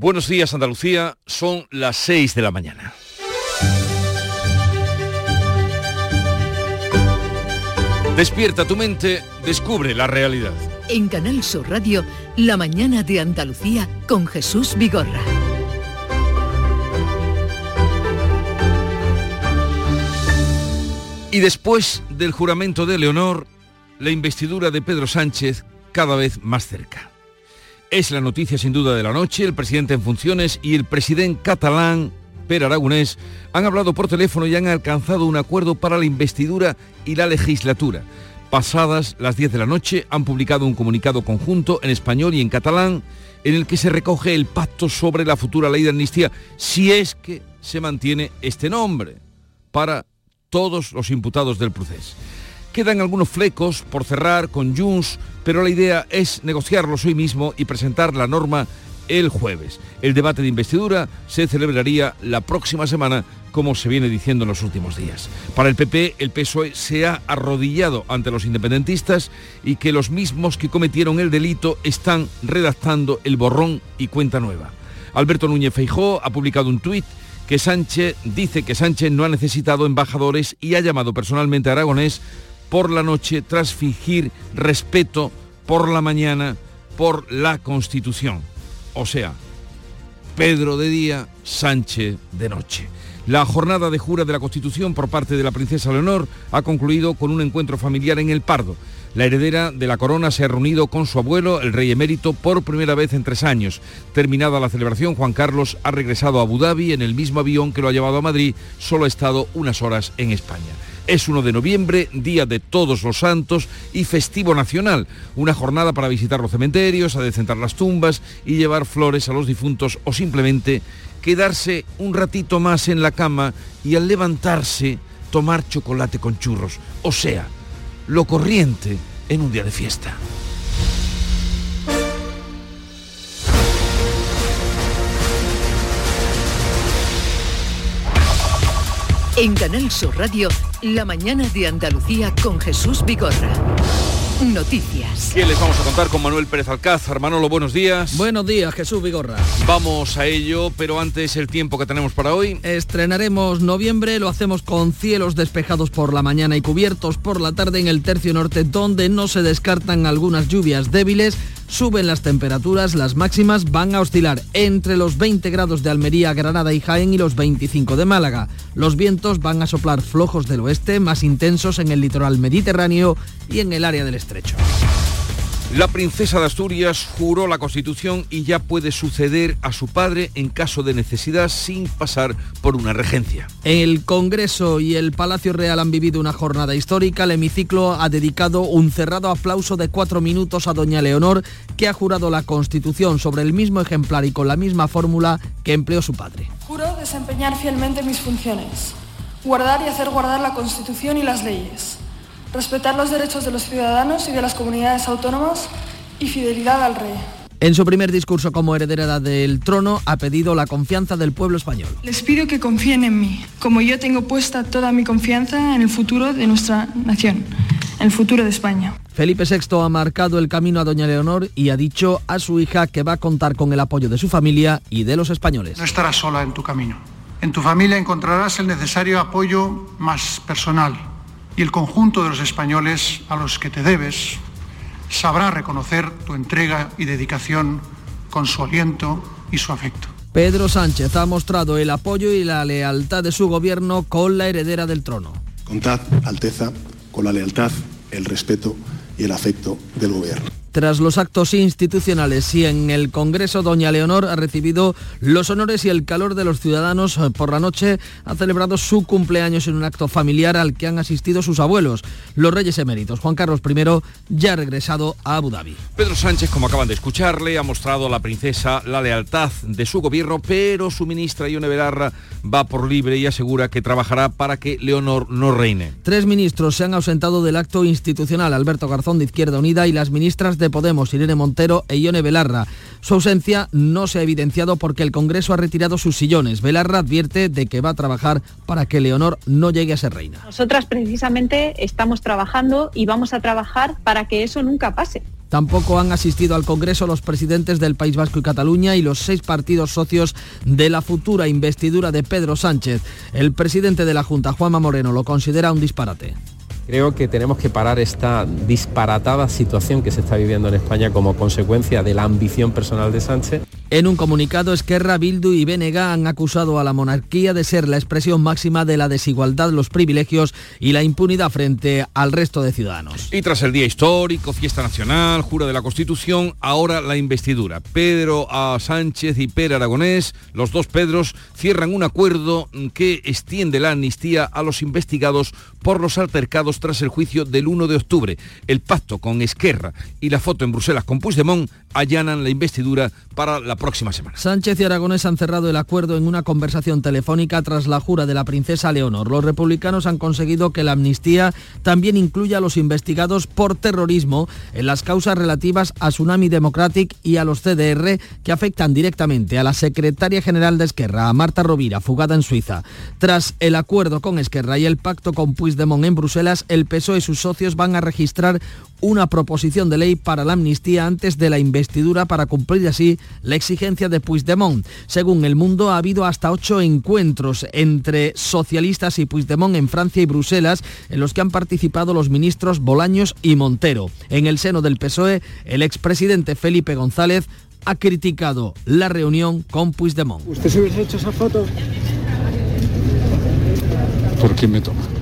Buenos días Andalucía, son las 6 de la mañana. Despierta tu mente, descubre la realidad. En Canal Sur Radio, La mañana de Andalucía con Jesús Vigorra. Y después del juramento de Leonor, la investidura de Pedro Sánchez cada vez más cerca. Es la noticia sin duda de la noche. El presidente en funciones y el presidente catalán, Per Aragonés, han hablado por teléfono y han alcanzado un acuerdo para la investidura y la legislatura. Pasadas las 10 de la noche han publicado un comunicado conjunto en español y en catalán en el que se recoge el pacto sobre la futura ley de amnistía, si es que se mantiene este nombre, para todos los imputados del proceso. Quedan algunos flecos por cerrar con Junts, pero la idea es negociarlos hoy mismo y presentar la norma el jueves. El debate de investidura se celebraría la próxima semana, como se viene diciendo en los últimos días. Para el PP, el PSOE se ha arrodillado ante los independentistas y que los mismos que cometieron el delito están redactando el borrón y cuenta nueva. Alberto Núñez Feijó ha publicado un tuit que Sánchez dice que Sánchez no ha necesitado embajadores y ha llamado personalmente a Aragonés por la noche tras fingir respeto por la mañana por la Constitución. O sea, Pedro de día, Sánchez de noche. La jornada de jura de la Constitución por parte de la princesa Leonor ha concluido con un encuentro familiar en El Pardo. La heredera de la corona se ha reunido con su abuelo, el rey emérito, por primera vez en tres años. Terminada la celebración, Juan Carlos ha regresado a Abu Dhabi en el mismo avión que lo ha llevado a Madrid, solo ha estado unas horas en España. Es 1 de noviembre, Día de Todos los Santos y festivo nacional. Una jornada para visitar los cementerios, adecentar las tumbas y llevar flores a los difuntos o simplemente quedarse un ratito más en la cama y al levantarse tomar chocolate con churros. O sea, lo corriente en un día de fiesta. En Canal Sur Radio, La mañana de Andalucía con Jesús Vigorra. Noticias. ¿Qué les vamos a contar con Manuel Pérez Alcázar? Manolo, buenos días. Buenos días, Jesús Vigorra. Vamos a ello, pero antes el tiempo que tenemos para hoy. Estrenaremos noviembre, lo hacemos con cielos despejados por la mañana y cubiertos por la tarde en el tercio norte, donde no se descartan algunas lluvias débiles. Suben las temperaturas, las máximas van a oscilar entre los 20 grados de Almería, Granada y Jaén y los 25 de Málaga. Los vientos van a soplar flojos del oeste, más intensos en el litoral mediterráneo y en el área del estrecho. La princesa de Asturias juró la Constitución y ya puede suceder a su padre en caso de necesidad sin pasar por una regencia. El Congreso y el Palacio Real han vivido una jornada histórica. El hemiciclo ha dedicado un cerrado aplauso de cuatro minutos a doña Leonor, que ha jurado la Constitución sobre el mismo ejemplar y con la misma fórmula que empleó su padre. Juro desempeñar fielmente mis funciones, guardar y hacer guardar la Constitución y las leyes respetar los derechos de los ciudadanos y de las comunidades autónomas y fidelidad al rey. En su primer discurso como heredera del trono ha pedido la confianza del pueblo español. Les pido que confíen en mí, como yo tengo puesta toda mi confianza en el futuro de nuestra nación, en el futuro de España. Felipe VI ha marcado el camino a doña Leonor y ha dicho a su hija que va a contar con el apoyo de su familia y de los españoles. No estarás sola en tu camino. En tu familia encontrarás el necesario apoyo más personal y el conjunto de los españoles a los que te debes sabrá reconocer tu entrega y dedicación con su aliento y su afecto. Pedro Sánchez ha mostrado el apoyo y la lealtad de su gobierno con la heredera del trono. Contad, Alteza, con la lealtad, el respeto y el afecto del gobierno. Tras los actos institucionales y en el Congreso, doña Leonor ha recibido los honores y el calor de los ciudadanos. Por la noche ha celebrado su cumpleaños en un acto familiar al que han asistido sus abuelos, los reyes eméritos. Juan Carlos I ya ha regresado a Abu Dhabi. Pedro Sánchez, como acaban de escucharle, ha mostrado a la princesa la lealtad de su gobierno, pero su ministra Ione Belarra va por libre y asegura que trabajará para que Leonor no reine. Tres ministros se han ausentado del acto institucional, Alberto Garzón de Izquierda Unida y las ministras de Podemos, Irene Montero e Ione Belarra. Su ausencia no se ha evidenciado porque el Congreso ha retirado sus sillones. Belarra advierte de que va a trabajar para que Leonor no llegue a ser reina. Nosotras precisamente estamos trabajando y vamos a trabajar para que eso nunca pase Tampoco han asistido al Congreso los presidentes del País Vasco y Cataluña y los seis partidos socios de la futura investidura de Pedro Sánchez. El presidente de la Junta, Juanma Moreno, lo considera un disparate. Creo que tenemos que parar esta disparatada situación que se está viviendo en España como consecuencia de la ambición personal de Sánchez. En un comunicado, Esquerra, Bildu y BNG han acusado a la monarquía de ser la expresión máxima de la desigualdad, los privilegios y la impunidad frente al resto de ciudadanos. Y tras el día histórico, fiesta nacional, jura de la Constitución, ahora la investidura. Pedro A. Sánchez y Pere Aragonés, los dos Pedros, cierran un acuerdo que extiende la amnistía a los investigados por los altercados tras el juicio del 1 de octubre. El pacto con Esquerra y la foto en Bruselas con Puigdemont allanan la investidura para la próxima semana. Sánchez y Aragonés han cerrado el acuerdo en una conversación telefónica tras la jura de la princesa Leonor. Los republicanos han conseguido que la amnistía también incluya a los investigados por terrorismo en las causas relativas a Tsunami Democratic y a los CDR que afectan directamente a la secretaria general de Esquerra, a Marta Rovira, fugada en Suiza. Tras el acuerdo con Esquerra y el pacto con Puigdemont en Bruselas, el PSOE y sus socios van a registrar una proposición de ley para la amnistía antes de la investidura para cumplir así la exigencia de Puigdemont. Según El Mundo, ha habido hasta ocho encuentros entre socialistas y Puigdemont en Francia y Bruselas, en los que han participado los ministros Bolaños y Montero. En el seno del PSOE, el expresidente Felipe González ha criticado la reunión con Puigdemont. ¿Usted se hubiese hecho esa foto? ¿Por qué me toma?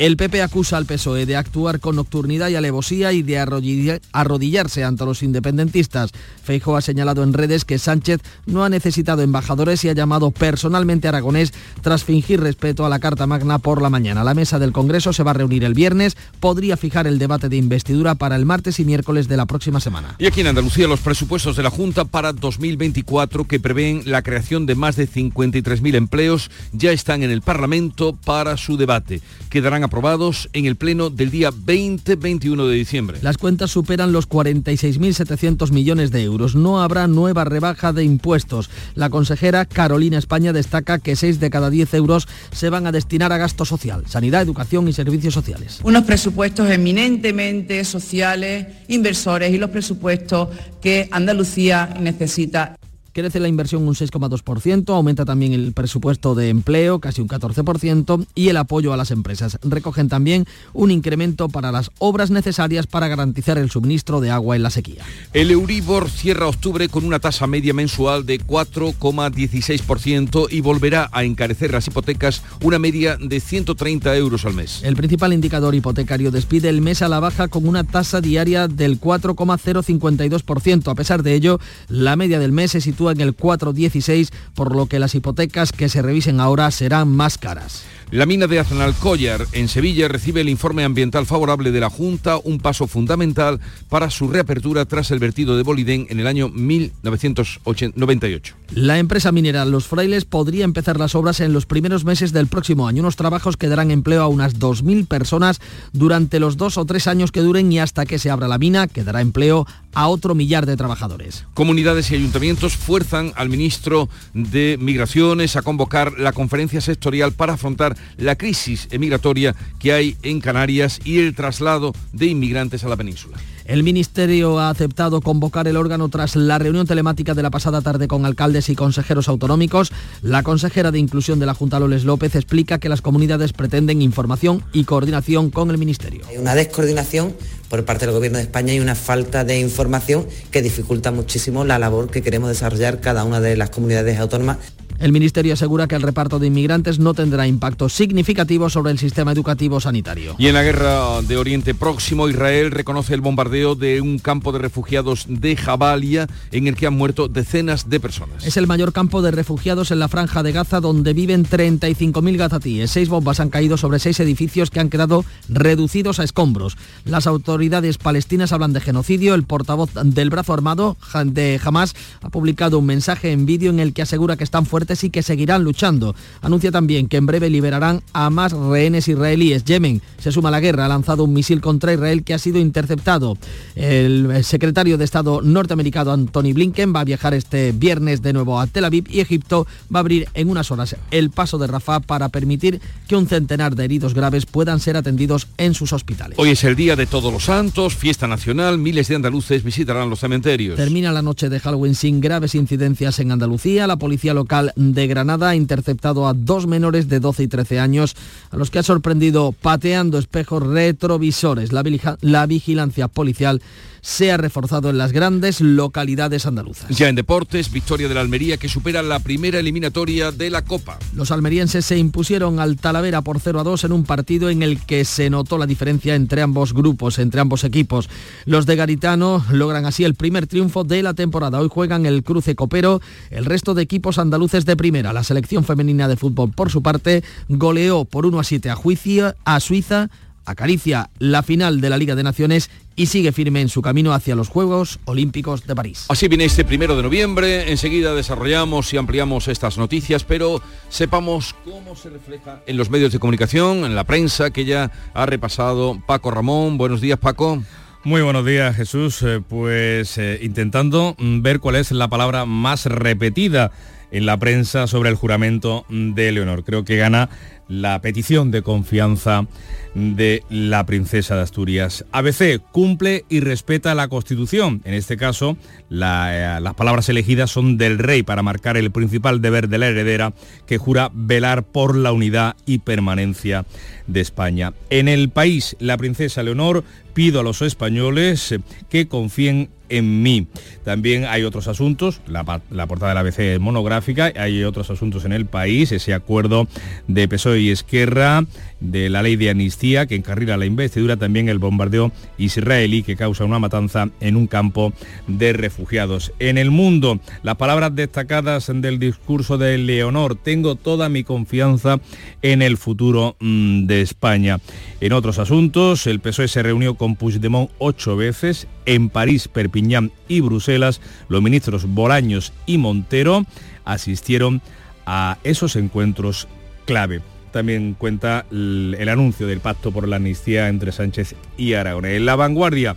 El PP acusa al PSOE de actuar con nocturnidad y alevosía y de arrodillarse ante los independentistas. Feijóo ha señalado en redes que Sánchez no ha necesitado embajadores y ha llamado personalmente a Aragonés tras fingir respeto a la Carta Magna por la mañana. La mesa del Congreso se va a reunir el viernes, podría fijar el debate de investidura para el martes y miércoles de la próxima semana. Y aquí en Andalucía los presupuestos de la Junta para 2024 que prevén la creación de más de 53.000 empleos ya están en el Parlamento para su debate. Quedarán aprobados en el Pleno del día 20-21 de diciembre. Las cuentas superan los 46.700 millones de euros. No habrá nueva rebaja de impuestos. La consejera Carolina España destaca que 6 de cada 10 euros se van a destinar a gasto social, sanidad, educación y servicios sociales. Unos presupuestos eminentemente sociales, inversores y los presupuestos que Andalucía necesita. Crece la inversión un 6,2%, aumenta también el presupuesto de empleo, casi un 14%, y el apoyo a las empresas. Recogen también un incremento para las obras necesarias para garantizar el suministro de agua en la sequía. El Euribor cierra octubre con una tasa media mensual de 4,16% y volverá a encarecer las hipotecas una media de 130 euros al mes. El principal indicador hipotecario despide el mes a la baja con una tasa diaria del 4,052%. A pesar de ello, la media del mes se en el 4,16, por lo que las hipotecas que se revisen ahora serán más caras. La mina de Aznalcóllar en Sevilla recibe el informe ambiental favorable de la Junta, un paso fundamental para su reapertura tras el vertido de Bolidén en el año 1998. La empresa minera Los Frailes podría empezar las obras en los primeros meses del próximo año. Unos trabajos que darán empleo a unas 2.000 personas durante los dos o tres años que duren y hasta que se abra la mina, que dará empleo a otro millar de trabajadores. Comunidades y ayuntamientos fuerzan al ministro de Migraciones a convocar la conferencia sectorial para afrontar la crisis emigratoria que hay en Canarias y el traslado de inmigrantes a la península. El Ministerio ha aceptado convocar el órgano tras la reunión telemática de la pasada tarde con alcaldes y consejeros autonómicos. La consejera de Inclusión de la Junta, Loles López, explica que las comunidades pretenden información y coordinación con el Ministerio. Hay una descoordinación por parte del Gobierno de España y una falta de información que dificulta muchísimo la labor que queremos desarrollar cada una de las comunidades autónomas. El Ministerio asegura que el reparto de inmigrantes no tendrá impacto significativo sobre el sistema educativo sanitario. Y en la guerra de Oriente Próximo, Israel reconoce el bombardeo de un campo de refugiados de Jabalia en el que han muerto decenas de personas. Es el mayor campo de refugiados en la franja de Gaza donde viven 35.000 gazatíes. Seis bombas han caído sobre seis edificios que han quedado reducidos a escombros. Las autoridades palestinas hablan de genocidio. El portavoz del brazo armado de Hamas ha publicado un mensaje en vídeo en el que asegura que están fuertes y que seguirán luchando. Anuncia también que en breve liberarán a más rehenes israelíes. Yemen se suma a la guerra, ha lanzado un misil contra Israel que ha sido interceptado. El secretario de Estado norteamericano Anthony Blinken va a viajar este viernes de nuevo a Tel Aviv y Egipto va a abrir en unas horas el paso de Rafah para permitir que un centenar de heridos graves puedan ser atendidos en sus hospitales. Hoy es el Día de Todos los Santos, fiesta nacional, miles de andaluces visitarán los cementerios. Termina la noche de Halloween sin graves incidencias en Andalucía. La policía local de Granada ha interceptado a dos menores de 12 y 13 años a los que ha sorprendido pateando espejos retrovisores. La, la vigilancia policial se ha reforzado en las grandes localidades andaluzas. Ya en deportes, victoria de la Almería que supera la primera eliminatoria de la Copa. Los almerienses se impusieron al Talavera por 0 a 2 en un partido en el que se notó la diferencia entre ambos grupos, entre ambos equipos. Los de Garitano logran así el primer triunfo de la temporada. Hoy juegan el cruce copero, el resto de equipos andaluces de primera. La selección femenina de fútbol, por su parte, goleó por 1 a 7 a, Juicio, a Suiza acaricia la final de la Liga de Naciones y sigue firme en su camino hacia los Juegos Olímpicos de París. Así viene este primero de noviembre, enseguida desarrollamos y ampliamos estas noticias, pero sepamos cómo se refleja en los medios de comunicación, en la prensa que ya ha repasado Paco Ramón. Buenos días, Paco. Muy buenos días Jesús, eh, pues eh, intentando ver cuál es la palabra más repetida en la prensa sobre el juramento de Leonor. Creo que gana la petición de confianza de la princesa de Asturias. ABC cumple y respeta la Constitución. En este caso, eh, las palabras elegidas son del rey para marcar el principal deber de la heredera que jura velar por la unidad y permanencia de España. En el país, la princesa Leonor pido a los españoles que confíen en mí. También hay otros asuntos, la, portada de la ABC monográfica, hay otros asuntos en el país, ese acuerdo de PSOE y Esquerra, de la ley de amnistía que encarrila la investidura, también el bombardeo israelí que causa una matanza en un campo de refugiados. En el mundo, las palabras destacadas del discurso de Leonor, tengo toda mi confianza en el futuro mm, de España. En otros asuntos, el PSOE se reunió con Puigdemont ocho veces, en París, Perpiñán y Bruselas, los ministros Bolaños y Montero asistieron a esos encuentros clave también cuenta el, anuncio del pacto por la amnistía entre Sánchez y Aragón. En la vanguardia,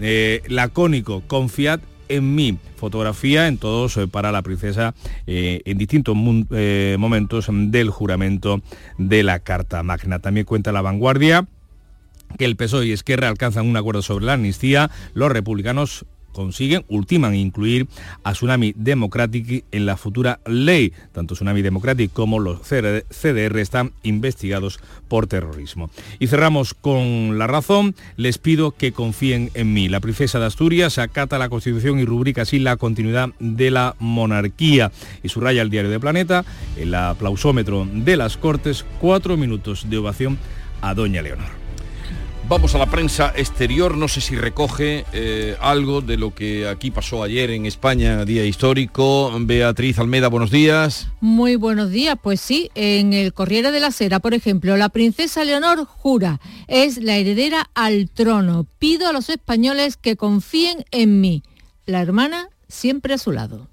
eh, lacónico, confiad en mí. Fotografía en todos eh, para la princesa eh, en distintos momentos del juramento de la Carta Magna. También cuenta la vanguardia que el PSOE y Esquerra alcanzan un acuerdo sobre la amnistía. Los republicanos consiguen, ultiman incluir a Tsunami Democratic en la futura ley. Tanto Tsunami Democratic como los CDR están investigados por terrorismo. Y cerramos con la razón. Les pido que confíen en mí. La princesa de Asturias acata la Constitución y rubrica así la continuidad de la monarquía. Y subraya el diario de Planeta, el aplausómetro de las Cortes, cuatro minutos de ovación a Doña Leonor. Vamos a la prensa exterior, no sé si recoge eh, algo de lo que aquí pasó ayer en España, día histórico. Beatriz Almeda, buenos días. Muy buenos días, pues sí, en el Corriere de la Sera, por ejemplo, la princesa Leonor jura, es la heredera al trono. Pido a los españoles que confíen en mí. La hermana siempre a su lado.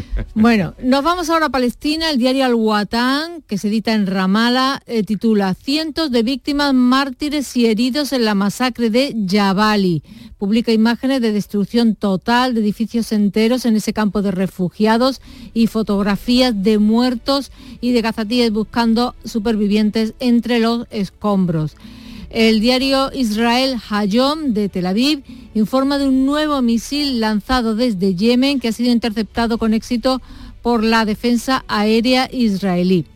Bueno, nos vamos ahora a Palestina. El diario Al-Watan, que se edita en Ramala, eh, titula Cientos de víctimas, mártires y heridos en la masacre de Yabali. Publica imágenes de destrucción total de edificios enteros en ese campo de refugiados y fotografías de muertos y de gazatíes buscando supervivientes entre los escombros. El diario Israel Hayom de Tel Aviv informa de un nuevo misil lanzado desde Yemen que ha sido interceptado con éxito por la defensa aérea israelí.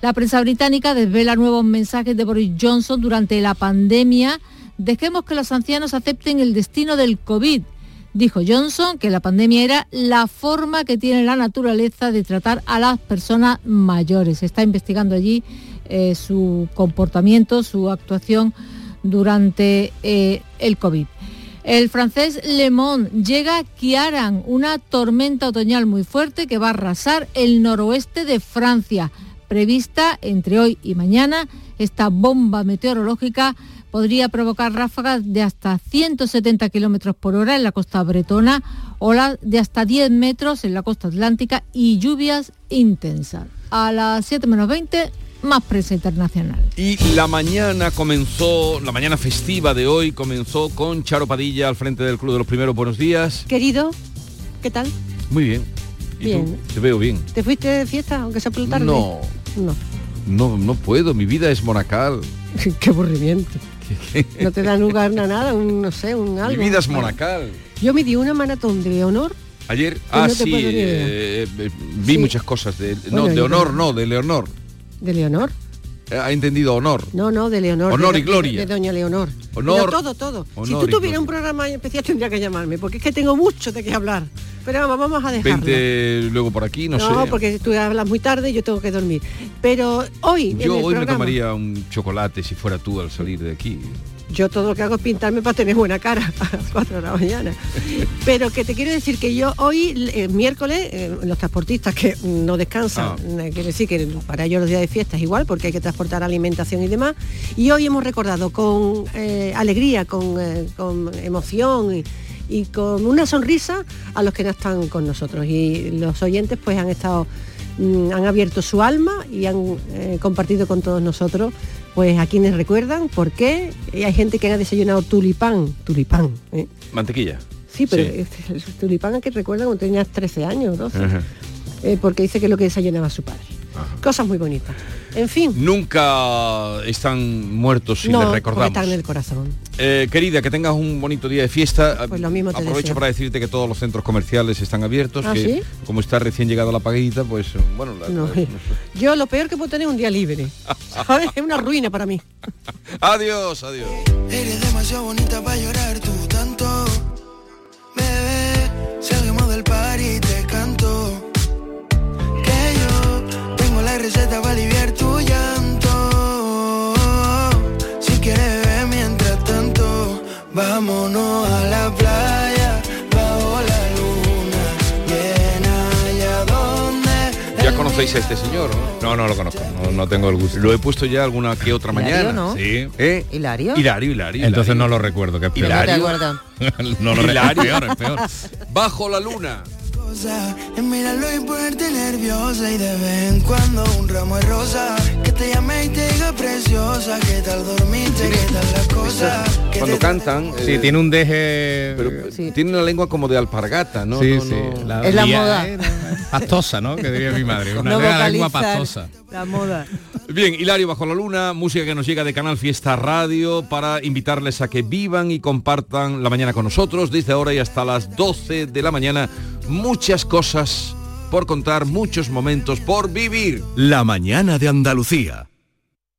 La prensa británica desvela nuevos mensajes de Boris Johnson durante la pandemia. Dejemos que los ancianos acepten el destino del COVID. Dijo Johnson que la pandemia era la forma que tiene la naturaleza de tratar a las personas mayores. Se está investigando allí eh, su comportamiento, su actuación durante eh, el COVID. El francés Le Monde llega a Kiaran, una tormenta otoñal muy fuerte que va a arrasar el noroeste de Francia. Prevista entre hoy y mañana, esta bomba meteorológica podría provocar ráfagas de hasta 170 kilómetros por hora en la costa bretona olas de hasta 10 metros en la costa atlántica y lluvias intensas. A las 7 menos 20, más prensa internacional. Y la mañana comenzó, la mañana festiva de hoy comenzó con Charo Padilla al frente del Club de los Primeros. Buenos días. Querido, ¿qué tal? Muy bien. ¿Y Bien. tú? Te veo bien. ¿Te fuiste de fiesta, aunque sea por la tarde? No. No. No, no puedo, mi vida es monacal. Qué aburrimiento. No te dan lugar a nada, un, no sé, un algo. Mi vida es monacal. Yo me di una maratón de honor. Ayer, ah, no sí, eh, eh, vi Sí. muchas cosas de, Bueno, no, de honor, no, de Leonor. ¿De Leonor? Eh, Ha entendido honor. No, no, de Leonor. Honor de, y gloria. De, de Doña Leonor. Honor- Pero todo, todo. si tú tuvieras un programa especial tendría que llamarme, porque es que tengo mucho de qué hablar. Pero vamos, vamos a dejarlo. Vente luego por aquí, no, No, sé. porque tú hablas muy tarde y yo tengo que dormir. Pero hoy, en Yo el hoy me tomaría un chocolate si fuera tú al salir de aquí. Yo todo lo que hago es pintarme para tener buena cara a las 4 de la mañana. Pero que te quiero decir que yo hoy, eh, miércoles, eh, los transportistas que no descansan, Ah. eh, quiere decir que para ellos los días de fiesta es igual porque hay que transportar alimentación y demás. Y hoy hemos recordado con eh, alegría, con, con emoción y, y con una sonrisa a los que no están con nosotros. Y los oyentes pues han estado mm, han abierto su alma y han eh, compartido con todos nosotros pues a quienes recuerdan por qué Y hay gente que ha desayunado tulipán tulipán ¿eh? Mantequilla. sí pero Sí. es- el tulipán a que recuerda cuando tenías 13 años 12 Ajá. eh, porque dice que es lo que desayunaba su padre cosas muy bonitas en fin Nunca están muertos si no les recordamos. están en el corazón Eh, querida, que tengas un bonito día de fiesta. Pues lo mismo te Aprovecho deseo. para decirte que todos los centros comerciales están abiertos, ¿Ah, que sí? como está recién llegada la paguita, pues bueno, la- No, la- yo lo peor que puedo tener es un día libre ¿sabes? es una ruina para mí Adiós, adiós. Eres demasiado bonita para llorar tú tanto. Bebé, salgamos del par y te canto. Que yo tengo la receta para aliviar tu vámonos a la playa. Bajo la luna llena allá donde Ya conocéis a este señor, ¿no? No, no lo conozco, no, no tengo el gusto. Lo he puesto ya alguna que otra Hilario, mañana. ¿no? Sí. ¿Eh? ¿Hilario? Hilario, Hilario. Entonces Hilario. no lo recuerdo, que es peor. No Hilario. lo recuerdo, Hilario. es peor, es peor. Bajo la luna. Cosa es mirarlo y ponerte nerviosa y de vez en cuando un ramo de rosa que te llame y te diga preciosa qué tal dormiste qué tal las cosas que Cuando te- cantan. Sí, eh, tiene un deje... Pero Sí. tiene una lengua como de alpargata, ¿no? sí, No, sí. no. Es la moda. eh, Pastosa, ¿no? Que diría mi madre. Una No lengua ¿eh? pastosa. La moda. Bien, Hilario Bajo la Luna, música que nos llega de Canal Fiesta Radio para invitarles a que vivan y compartan la mañana con nosotros desde ahora y hasta las 12 de la mañana. Muchas cosas por contar, muchos momentos por vivir. La mañana de Andalucía.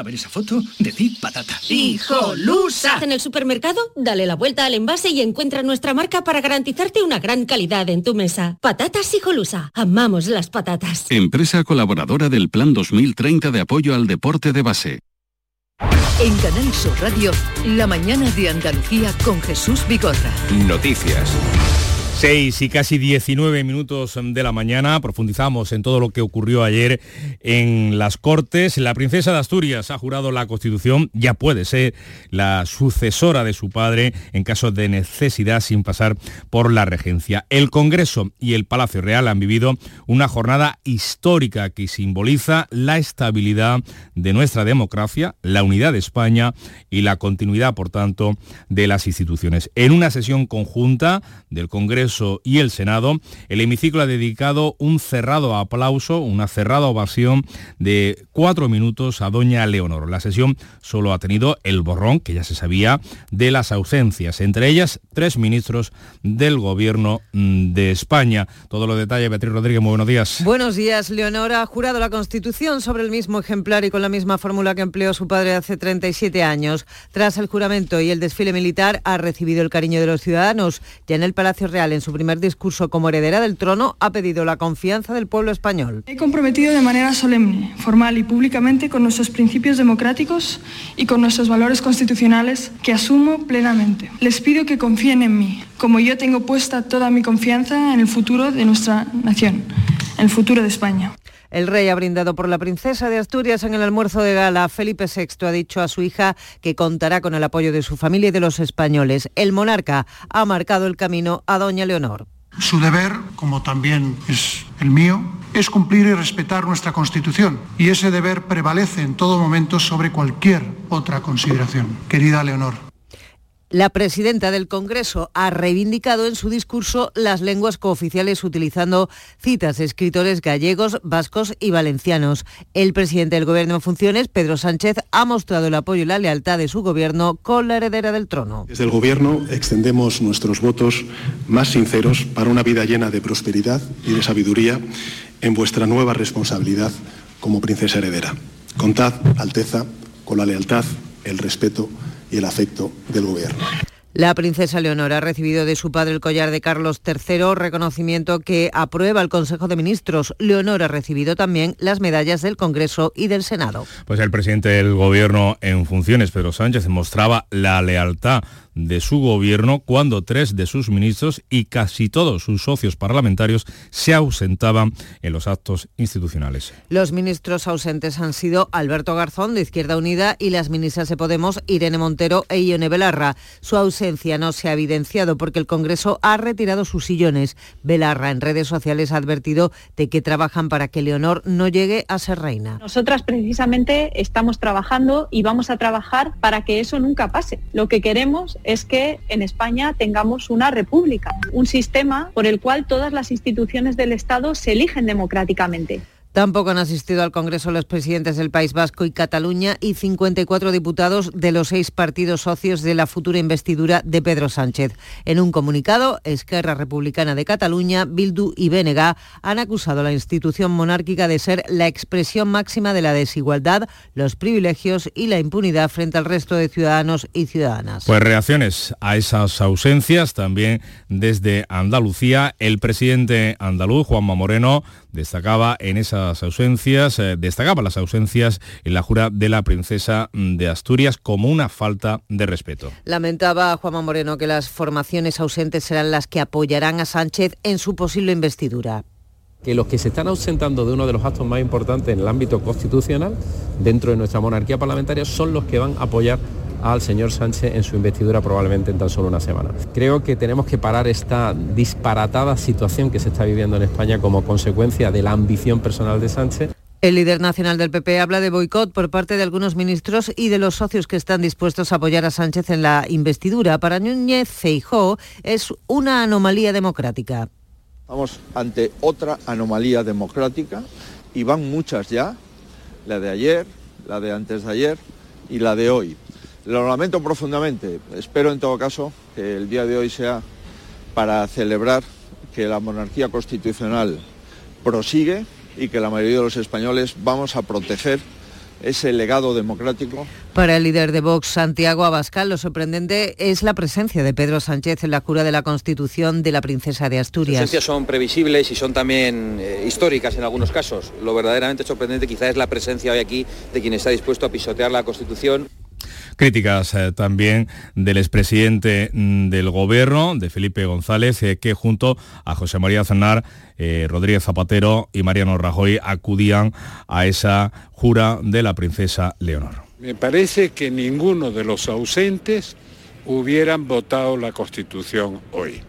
A ver esa foto, decid patata. ¡Hijolusa! En el supermercado, dale la vuelta al envase y encuentra nuestra marca para garantizarte una gran calidad en tu mesa. Patatas Hijolusa. Amamos las patatas. Empresa colaboradora del Plan 2030 de apoyo al deporte de base. En Canal Sur Radio, la mañana de Andalucía con Jesús Vigorra. Noticias. 6 y casi 19 minutos de la mañana profundizamos en todo lo que ocurrió ayer en las Cortes. La princesa de Asturias ha jurado la Constitución, ya puede ser la sucesora de su padre en caso de necesidad sin pasar por la regencia. El Congreso y el Palacio Real han vivido una jornada histórica que simboliza la estabilidad de nuestra democracia, la unidad de España y la continuidad, por tanto, de las instituciones. En una sesión conjunta del Congreso y el Senado, el hemiciclo ha dedicado un cerrado aplauso, una cerrada ovación de cuatro minutos a doña Leonor. La sesión solo ha tenido el borrón, que ya se sabía, de las ausencias, entre ellas tres ministros del Gobierno mm, de España. Todos los detalles, Beatriz Rodríguez, muy buenos días. Buenos días, Leonora. Ha jurado la Constitución sobre el mismo ejemplar y con la misma fórmula que empleó su padre hace 37 años. Tras el juramento y el desfile militar, ha recibido el cariño de los ciudadanos. Ya en el Palacio Real, en su primer discurso como heredera del trono, ha pedido la confianza del pueblo español. He comprometido de manera solemne, formal y públicamente con nuestros principios democráticos y con nuestros valores constitucionales que asumo plenamente. Les pido que confíen en mí, como yo tengo puesta toda mi confianza en el futuro de nuestra nación, en el futuro de España. El rey ha brindado por la princesa de Asturias en el almuerzo de gala. Felipe VI ha dicho a su hija que contará con el apoyo de su familia y de los españoles. El monarca ha marcado el camino a doña Leonor. Su deber, como también es el mío, es cumplir y respetar nuestra Constitución. Y ese deber prevalece en todo momento sobre cualquier otra consideración. Querida Leonor, la presidenta del Congreso ha reivindicado en su discurso las lenguas cooficiales utilizando citas de escritores gallegos, vascos y valencianos. El presidente del Gobierno en funciones, Pedro Sánchez, ha mostrado el apoyo y la lealtad de su gobierno con la heredera del trono. Desde el Gobierno extendemos nuestros votos más sinceros para una vida llena de prosperidad y de sabiduría en vuestra nueva responsabilidad como princesa heredera. Contad, Alteza, con la lealtad, el respeto y el afecto del Gobierno. La princesa Leonora ha recibido de su padre el collar de Carlos III, reconocimiento que aprueba el Consejo de Ministros. Leonora ha recibido también las medallas del Congreso y del Senado. Pues el presidente del Gobierno en funciones, Pedro Sánchez, mostraba la lealtad de su gobierno cuando tres de sus ministros y casi todos sus socios parlamentarios se ausentaban en los actos institucionales. Los ministros ausentes han sido Alberto Garzón de Izquierda Unida y las ministras de Podemos Irene Montero e Ione Belarra. Su ausencia no se ha evidenciado porque el Congreso ha retirado sus sillones. Belarra en redes sociales ha advertido de que trabajan para que Leonor no llegue a ser reina. Nosotras precisamente estamos trabajando y vamos a trabajar para que eso nunca pase. Lo que queremos es que en España tengamos una república, un sistema por el cual todas las instituciones del Estado se eligen democráticamente. Tampoco han asistido al Congreso los presidentes del País Vasco y Cataluña y 54 diputados de los seis partidos socios de la futura investidura de Pedro Sánchez. En un comunicado, Esquerra Republicana de Cataluña, Bildu y Bénega han acusado a la institución monárquica de ser la expresión máxima de la desigualdad, los privilegios y la impunidad frente al resto de ciudadanos y ciudadanas. Pues reacciones a esas ausencias también desde Andalucía. El presidente andaluz, Juanma Moreno, destacaba en esas ausencias, eh, destacaba las ausencias en la jura de la princesa de Asturias como una falta de respeto. Lamentaba Juanma Moreno que las formaciones ausentes serán las que apoyarán a Sánchez en su posible investidura que los que se están ausentando de uno de los actos más importantes en el ámbito constitucional dentro de nuestra monarquía parlamentaria son los que van a apoyar al señor Sánchez en su investidura probablemente en tan solo una semana. Creo que tenemos que parar esta disparatada situación que se está viviendo en España como consecuencia de la ambición personal de Sánchez. El líder nacional del PP habla de boicot por parte de algunos ministros y de los socios que están dispuestos a apoyar a Sánchez en la investidura. Para Núñez Feijó es una anomalía democrática. Vamos ante otra anomalía democrática y van muchas ya, la de ayer, la de antes de ayer y la de hoy. Lo lamento profundamente. Espero en todo caso que el día de hoy sea para celebrar que la monarquía constitucional prosigue y que la mayoría de los españoles vamos a proteger ese legado democrático. Para el líder de Vox, Santiago Abascal, lo sorprendente es la presencia de Pedro Sánchez en la cura de la Constitución de la Princesa de Asturias. Las son previsibles y son también eh, históricas en algunos casos. Lo verdaderamente sorprendente quizás es la presencia hoy aquí de quien está dispuesto a pisotear la Constitución. Críticas eh, también del expresidente mm, del gobierno, de Felipe González, eh, que junto a José María Aznar, eh, Rodríguez Zapatero y Mariano Rajoy acudían a esa jura de la princesa Leonor. Me parece que ninguno de los ausentes hubieran votado la Constitución hoy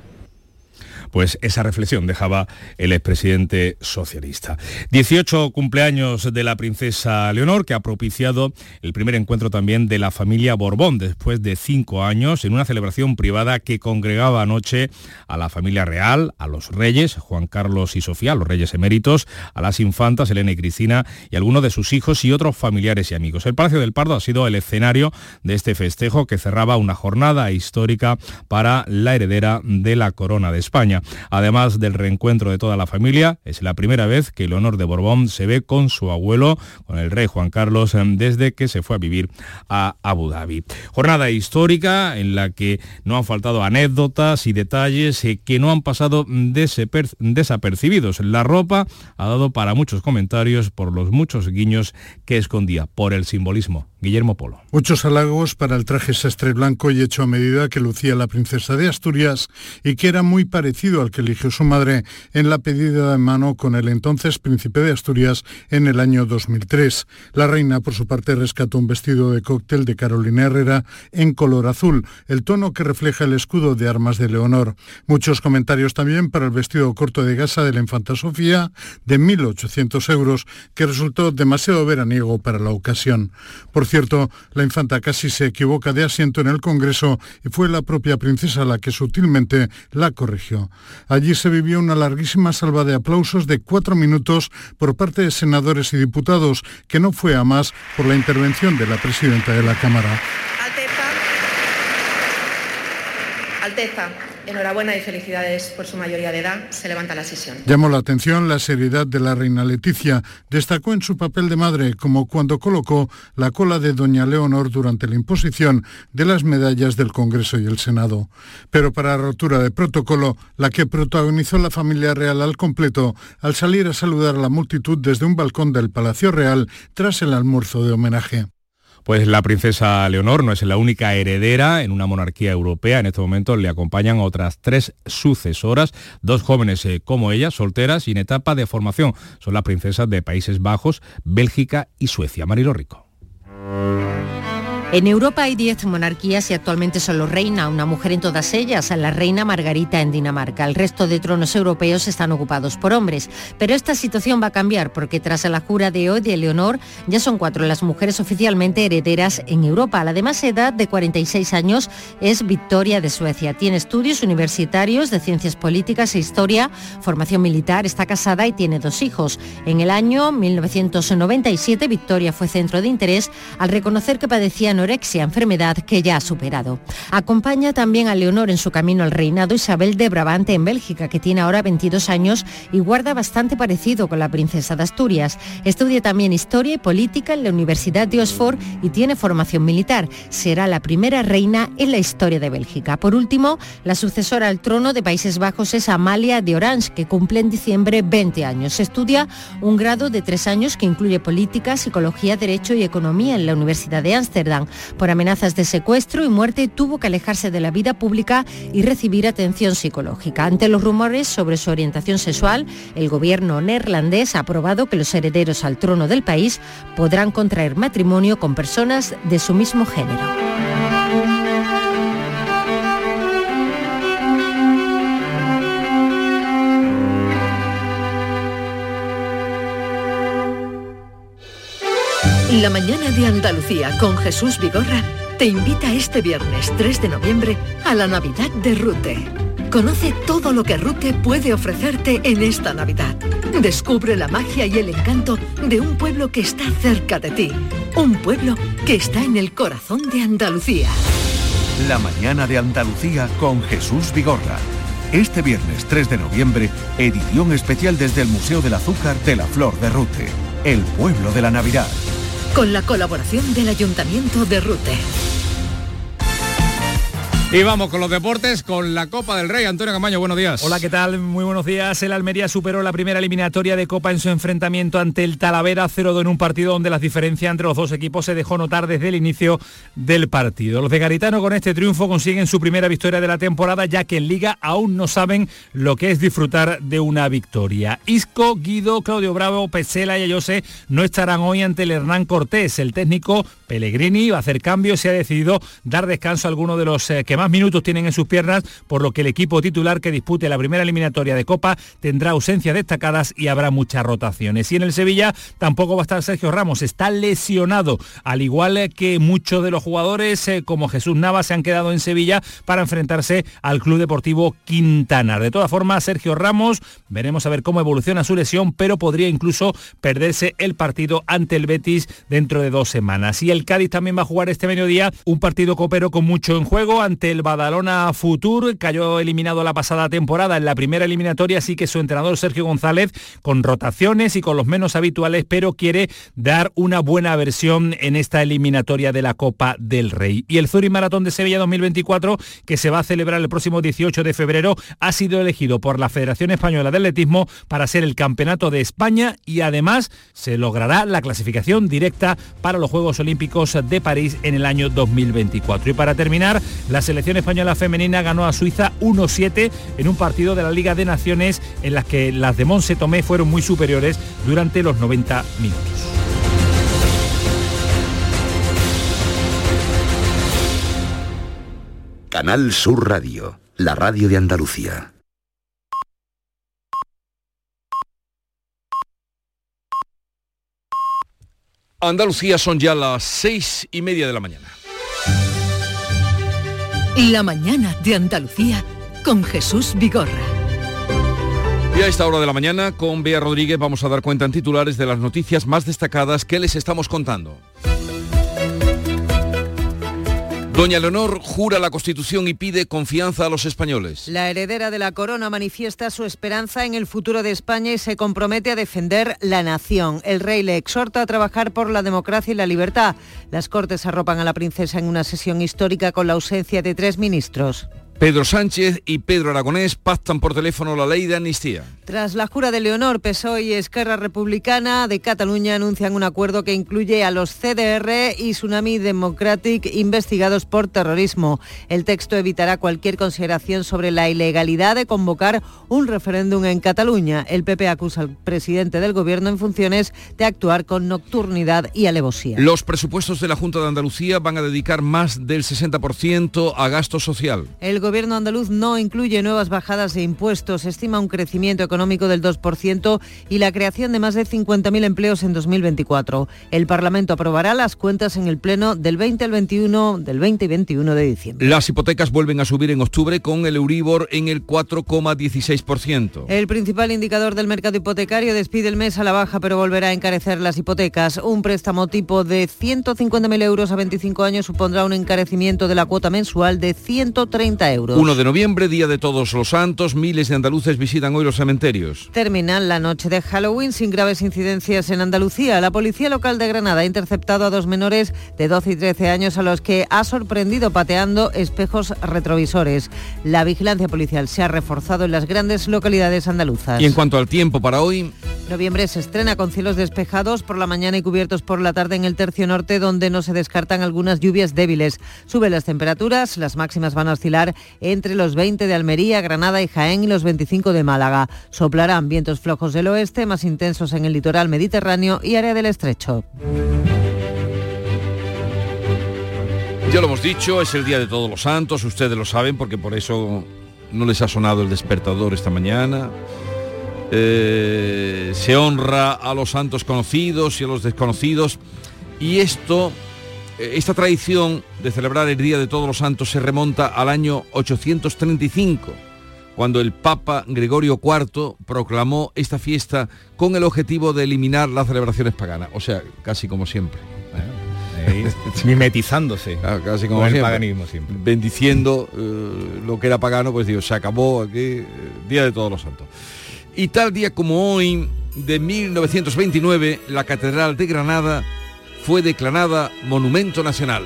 pues esa reflexión dejaba el expresidente socialista. 18 cumpleaños de la princesa Leonor, que ha propiciado el primer encuentro también de la familia Borbón, después de cinco años, en una celebración privada que congregaba anoche a la familia real, a los reyes, Juan Carlos y Sofía, los reyes eméritos, a las infantas, Elena y Cristina, y algunos de sus hijos y otros familiares y amigos. El Palacio del Pardo ha sido el escenario de este festejo que cerraba una jornada histórica para la heredera de la corona de España. Además del reencuentro de toda la familia, es la primera vez que Leonor de Borbón se ve con su abuelo, con el rey Juan Carlos, em, desde que se fue a vivir a Abu Dhabi. Jornada histórica en la que no han faltado anécdotas y detalles eh, que no han pasado desapercibidos. La ropa ha dado para muchos comentarios por los muchos guiños que escondía, por el simbolismo. Guillermo Polo. Muchos halagos para el traje sastre blanco y hecho a medida que lucía la princesa de Asturias y que era muy parecido al que eligió su madre en la pedida de mano con el entonces príncipe de Asturias en el año 2003. La reina, por su parte, rescató un vestido de cóctel de Carolina Herrera en color azul, el tono que refleja el escudo de armas de Leonor. Muchos comentarios también para el vestido corto de gasa de la infanta Sofía de 1.800 euros, que resultó demasiado veraniego para la ocasión. Por cierto, la infanta casi se equivoca de asiento en el Congreso y fue la propia princesa la que sutilmente la corrigió. Allí se vivió una larguísima salva de aplausos de cuatro minutos por parte de senadores y diputados, que no fue a más por la intervención de la presidenta de la Cámara. Alteza, enhorabuena y felicidades por su mayoría de edad. Se levanta la sesión. Llamó la atención la seriedad de la reina Leticia. Destacó en su papel de madre, como cuando colocó la cola de doña Leonor durante la imposición de las medallas del Congreso y el Senado. Pero para rotura de protocolo, la que protagonizó la familia real al completo al salir a saludar a la multitud desde un balcón del Palacio Real tras el almuerzo de homenaje. Pues la princesa Leonor no es la única heredera en una monarquía europea. En este momento le acompañan otras tres sucesoras, dos jóvenes eh, como ella, solteras y en etapa de formación. Son las princesas de Países Bajos, Bélgica y Suecia. Marilo Rico. En Europa hay 10 monarquías y actualmente solo reina una mujer en todas ellas, la reina Margarita en Dinamarca. El resto de tronos europeos están ocupados por hombres. Pero esta situación va a cambiar porque tras la jura de hoy de Leonor ya son cuatro las mujeres oficialmente herederas en Europa. La de más edad, de 46 años, es Victoria de Suecia. Tiene estudios universitarios de ciencias políticas e historia, formación militar, está casada y tiene dos hijos. En el año 1997, Victoria fue centro de interés al reconocer que padecía anorexia, enfermedad que ya ha superado. Acompaña también a Leonor en su camino al reinado Isabel de Brabante en Bélgica, que tiene ahora 22 años y guarda bastante parecido con la princesa de Asturias. Estudia también historia y política en la Universidad de Oxford y tiene formación militar. Será la primera reina en la historia de Bélgica. Por último, la sucesora al trono de Países Bajos es Amalia de Orange, que cumple en diciembre 20 años. Estudia un grado de tres años que incluye política, psicología, derecho y economía en la Universidad de Ámsterdam. Por amenazas de secuestro y muerte tuvo que alejarse de la vida pública y recibir atención psicológica. Ante los rumores sobre su orientación sexual, el gobierno neerlandés ha aprobado que los herederos al trono del país podrán contraer matrimonio con personas de su mismo género. La mañana de Andalucía con Jesús Vigorra te invita este viernes 3 de noviembre a la Navidad de Rute. Conoce todo lo que Rute puede ofrecerte en esta Navidad. Descubre la magia y el encanto de un pueblo que está cerca de ti. Un pueblo que está en el corazón de Andalucía. La mañana de Andalucía con Jesús Vigorra. Este viernes 3 de noviembre, edición especial desde el Museo del Azúcar de la Flor de Rute, el pueblo de la Navidad con la colaboración del Ayuntamiento de Rute. Y vamos con los deportes, con la Copa del Rey. Antonio Camaño, buenos días. Hola, ¿qué tal? Muy buenos días. El Almería superó la primera eliminatoria de Copa en su enfrentamiento ante el Talavera 0-2 en un partido donde las diferencias entre los dos equipos se dejó notar desde el inicio del partido. Los de Garitano con este triunfo consiguen su primera victoria de la temporada, ya que en Liga aún no saben lo que es disfrutar de una victoria. Isco, Guido, Claudio Bravo, Pesela y Ayose no estarán hoy ante el Hernán Cortés. El técnico Pellegrini va a hacer cambios y ha decidido dar descanso a alguno de los eh, que más minutos tienen en sus piernas, por lo que el equipo titular que dispute la primera eliminatoria de Copa tendrá ausencias destacadas y habrá muchas rotaciones. Y en el Sevilla tampoco va a estar Sergio Ramos, está lesionado, al igual que muchos de los jugadores eh, como Jesús Nava se han quedado en Sevilla para enfrentarse al Club Deportivo Quintana. De todas formas, Sergio Ramos, veremos a ver cómo evoluciona su lesión, pero podría incluso perderse el partido ante el Betis dentro de dos semanas. Y el Cádiz también va a jugar este mediodía un partido copero con mucho en juego ante del Badalona Futur. Cayó eliminado la pasada temporada en la primera eliminatoria, así que su entrenador Sergio González, con rotaciones y con los menos habituales, pero quiere dar una buena versión en esta eliminatoria de la Copa del Rey. Y el Zurich Maratón de Sevilla 2024, que se va a celebrar el próximo 18 de febrero, ha sido elegido por la Federación Española de Atletismo para ser el campeonato de España y además se logrará la clasificación directa para los Juegos Olímpicos de París en el año 2024. Y para terminar, la selección española femenina ganó a Suiza 1-7 en un partido de la Liga de Naciones en las que las de Monse Tomé fueron muy superiores durante los 90 minutos. Canal Sur Radio, la radio de Andalucía. Andalucía son ya las seis y media de la mañana. La mañana de Andalucía con Jesús Vigorra. Y a esta hora de la mañana, con Bea Rodríguez, vamos a dar cuenta en titulares de las noticias más destacadas que les estamos contando. Doña Leonor jura la Constitución y pide confianza a los españoles. La heredera de la corona manifiesta su esperanza en el futuro de España y se compromete a defender la nación. El rey le exhorta a trabajar por la democracia y la libertad. Las Cortes arropan a la princesa en una sesión histórica con la ausencia de tres ministros. Pedro Sánchez y Pedro Aragonés pactan por teléfono la ley de amnistía. Tras la jura de Leonor, PSOE y Esquerra Republicana de Cataluña anuncian un acuerdo que incluye a los CDR y Tsunami Democratic investigados por terrorismo. El texto evitará cualquier consideración sobre la ilegalidad de convocar un referéndum en Cataluña. El PP acusa al presidente del gobierno en funciones de actuar con nocturnidad y alevosía. Los presupuestos de la Junta de Andalucía van a dedicar más del 60% a gasto social. El gobierno andaluz no incluye nuevas bajadas de impuestos, estima un crecimiento económico del 2% y la creación de más de 50.000 empleos en 2024. El Parlamento aprobará las cuentas en el Pleno del 20 al 21, del 20 y 21 de diciembre. Las hipotecas vuelven a subir en octubre con el Euribor en el 4,16%. El principal indicador del mercado hipotecario despide el mes a la baja, pero volverá a encarecer las hipotecas. Un préstamo tipo de 150.000 euros a 25 años supondrá un encarecimiento de la cuota mensual de 130 euros. 1 de noviembre, Día de Todos los Santos, miles de andaluces visitan hoy los cementerios. Terminan la noche de Halloween sin graves incidencias en Andalucía. La policía local de Granada ha interceptado a dos menores de 12 y 13 años a los que ha sorprendido pateando espejos retrovisores. La vigilancia policial se ha reforzado en las grandes localidades andaluzas. Y en cuanto al tiempo para hoy... Noviembre se estrena con cielos despejados por la mañana y cubiertos por la tarde en el tercio norte, donde no se descartan algunas lluvias débiles. Suben las temperaturas, las máximas van a oscilar entre los 20 de Almería, Granada y Jaén y los 25 de Málaga. Soplarán vientos flojos del oeste, más intensos en el litoral mediterráneo y área del estrecho. Ya lo hemos dicho, es el Día de Todos los Santos, ustedes lo saben porque por eso no les ha sonado el despertador esta mañana. Eh, se honra a los santos conocidos y a los desconocidos y esto esta tradición de celebrar el Día de Todos los Santos se remonta al año 835, cuando el Papa Gregorio IV proclamó esta fiesta con el objetivo de eliminar las celebraciones paganas, o sea, casi como siempre. Eh, mimetizándose claro, casi como con el siempre, paganismo siempre. bendiciendo eh, lo que era pagano, pues digo, se acabó aquí, eh, Día de Todos los Santos. Y tal día como hoy, de 1929, la Catedral de Granada fue declarada Monumento Nacional.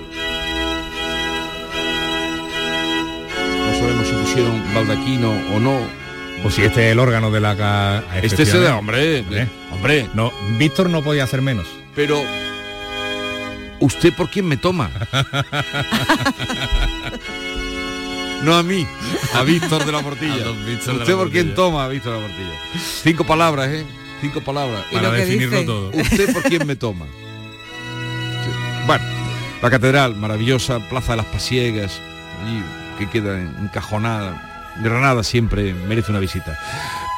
No sabemos si pusieron baldaquino o no. O si este es el órgano de la... Este es el excepcional. hombre, ¿Eh? hombre. No, Víctor no podía hacer menos. Pero ¿usted por quién me toma? no a mí, a Víctor de la Portilla. ¿Usted por quién toma a Víctor de la Portilla? Cinco palabras, ¿eh? Cinco palabras. ¿Y Para definirlo dice? todo. ¿Usted por quién me toma? Bueno, la catedral, maravillosa, Plaza de las Pasiegas, allí, que queda encajonada. Granada siempre merece una visita.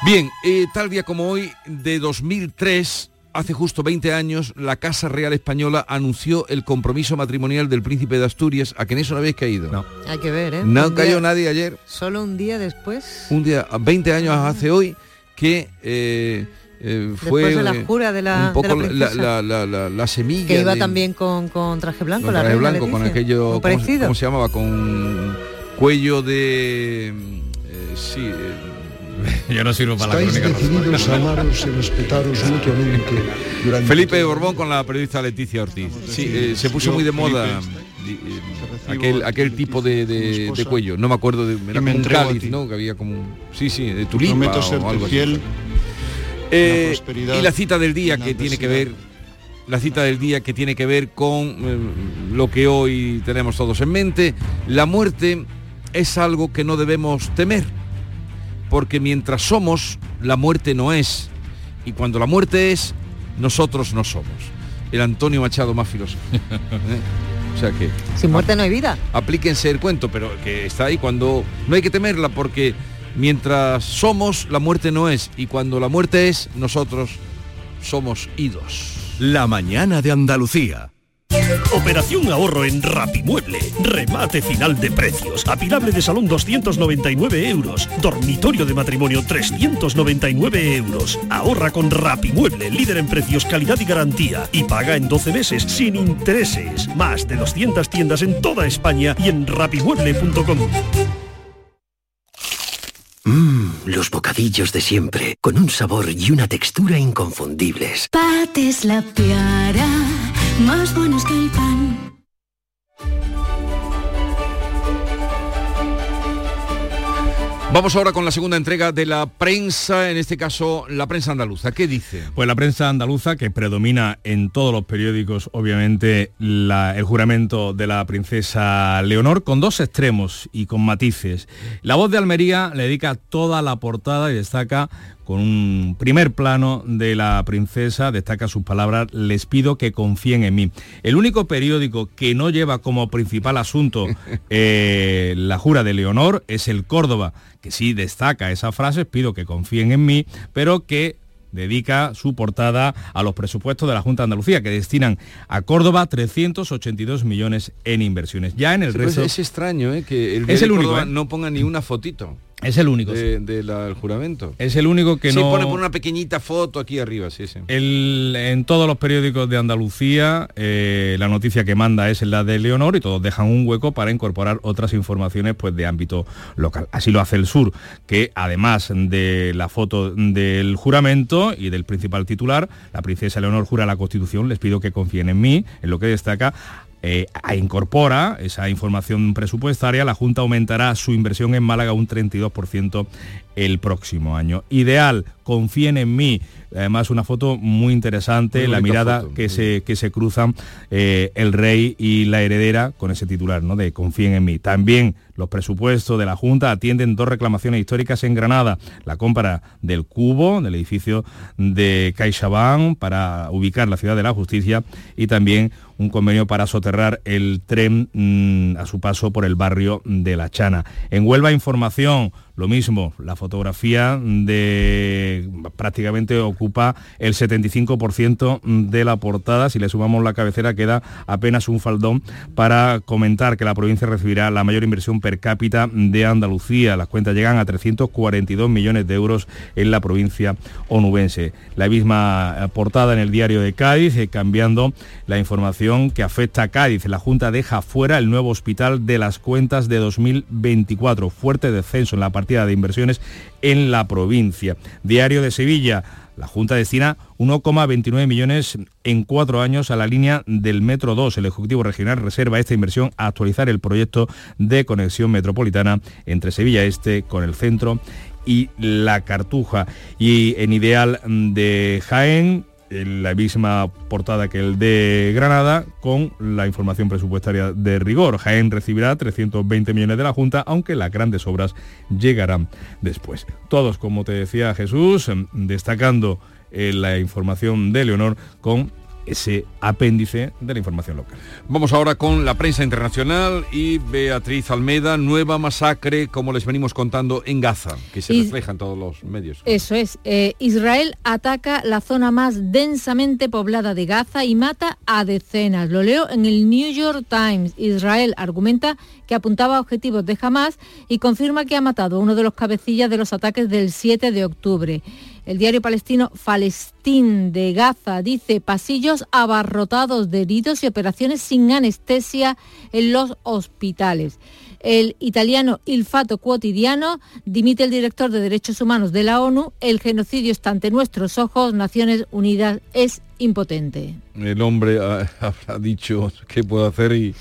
Bien, eh, tal día como hoy, de 2003, hace justo 20 años, la Casa Real Española anunció el compromiso matrimonial del príncipe de Asturias. ¿A que en eso no habéis caído? No. Hay que ver, ¿eh? No Un cayó día- nadie ayer. Solo un día después. Un día, 20 años hace hoy, que eh, eh, fue Después de la eh, jura de la- un poco de la la, la- la- la- la semilla Que iba de- también con, con traje blanco, con la traje reina blanco, con Leticia. aquello, Muy ¿cómo, cómo se llamaba? Con cuello de... eh, sí, eh, Yo no sirvo para la Estáis crónica. decididos a amaros y respetaros mutuamente durante Felipe Borbón con la periodista Leticia Ortiz. Sí, eh, se puso muy de moda eh, aquel, aquel tipo de, de- de cuello. No me acuerdo de era me como un cáliz. ¿no? Que había como un- sí, sí, de tulipa o algo así. Eh, y la cita del día que tiene que ver la cita del día que tiene que ver con eh, lo que hoy tenemos todos en mente. La muerte es algo que no debemos temer, porque mientras somos, la muerte no es. Y cuando la muerte es, nosotros no somos. El Antonio Machado más filósofo. ¿eh? O sea que Sin muerte no hay vida. aplíquense el cuento, pero que está ahí cuando no hay que temerla porque mientras somos, la muerte no es. Y cuando la muerte es, nosotros somos idos. La mañana de Andalucía. Operación ahorro en Rapimueble. Remate final de precios. Apilable de salón 299 euros. Dormitorio de matrimonio 399 euros. Ahorra con Rapimueble, líder en precios, calidad y garantía. Y paga en 12 meses sin intereses. Más de 200 tiendas en toda España y en rapimueble.com. Mmm, los bocadillos de siempre, con un sabor y una textura inconfundibles. Pates la piara, más buenos que el pan. Vamos ahora con la segunda entrega de la prensa, en este caso la prensa andaluza. ¿Qué dice? Pues la prensa andaluza, que predomina en todos los periódicos, obviamente, el juramento de la princesa Leonor, con dos extremos y con matices. La voz de Almería le dedica toda la portada y destaca con un primer plano de la princesa, destaca sus palabras, les pido que confíen en mí. El único periódico que no lleva como principal asunto eh, la jura de Leonor es el Córdoba, que sí destaca esa frase, pido que confíen en mí, pero que dedica su portada a los presupuestos de la Junta de Andalucía, que destinan a Córdoba 382 millones en inversiones. Ya en el Sí, pues resto... es extraño ¿eh? que el, Es el único, ¿eh? no ponga ni una fotito. Es el único. De- del juramento. Es el único que sí, no... pone por una pequeñita foto aquí arriba, sí, sí. El- en todos los periódicos de Andalucía eh, la noticia que manda es la de Leonor y todos dejan un hueco para incorporar otras informaciones pues, de ámbito local. Así lo hace el sur, que además de la foto del juramento y del principal titular, la princesa Leonor jura la Constitución, les pido que confíen en mí, en lo que destaca. Eh, incorpora esa información presupuestaria, la Junta aumentará su inversión en Málaga un 32% el próximo año. Ideal, confíen en mí. Además, una foto muy interesante, Muy la mirada foto, que, se, que se cruzan eh, el rey y la heredera con ese titular, ¿no? De confíen en mí. También los presupuestos de la Junta atienden dos reclamaciones históricas en Granada. La compra del cubo, del edificio de CaixaBank para ubicar la ciudad de la justicia y también un convenio para soterrar el tren mm, a su paso por el barrio de La Chana. En Huelva Información, lo mismo, la fotografía prácticamente ocupa el 75% de la portada. Si le sumamos la cabecera queda apenas un faldón para comentar que la provincia recibirá la mayor inversión per cápita de Andalucía. Las cuentas llegan a 342 millones de euros en la provincia onubense. La misma eh, portada en el diario de Cádiz, eh, cambiando la información que afecta a Cádiz. La Junta deja fuera el nuevo hospital de las cuentas de 2024. Fuerte descenso en la partida de inversiones en la provincia. Diario de Sevilla. La Junta destina 1,29 millones en cuatro años a la línea del Metro 2. El Ejecutivo Regional reserva esta inversión a actualizar el proyecto de conexión metropolitana entre Sevilla Este con el centro y la Cartuja. Y en Ideal de Jaén, en la misma portada que el de Granada, con la información presupuestaria de rigor. Jaén recibirá 320 millones de la Junta, aunque las grandes obras llegarán después. Todos, como te decía Jesús, em, destacando eh, la información de Leonor con ese apéndice de la información local. Vamos ahora con la prensa internacional y Beatriz Almeda, nueva masacre, como les venimos contando, en Gaza, que se refleja en todos los medios. Eso es. eh, Israel ataca la zona más densamente poblada de Gaza y mata a decenas. Lo leo en el New York Times. Israel argumenta que apuntaba a objetivos de Hamas y confirma que ha matado a uno de los cabecillas de los ataques del 7 de octubre. El diario palestino Falestín de Gaza dice pasillos abarrotados de heridos y operaciones sin anestesia en los hospitales. El italiano Il Fato Quotidiano dimite el director de Derechos Humanos de la ONU. El genocidio está ante nuestros ojos. Naciones Unidas es impotente. El hombre ha, ha dicho qué puedo hacer y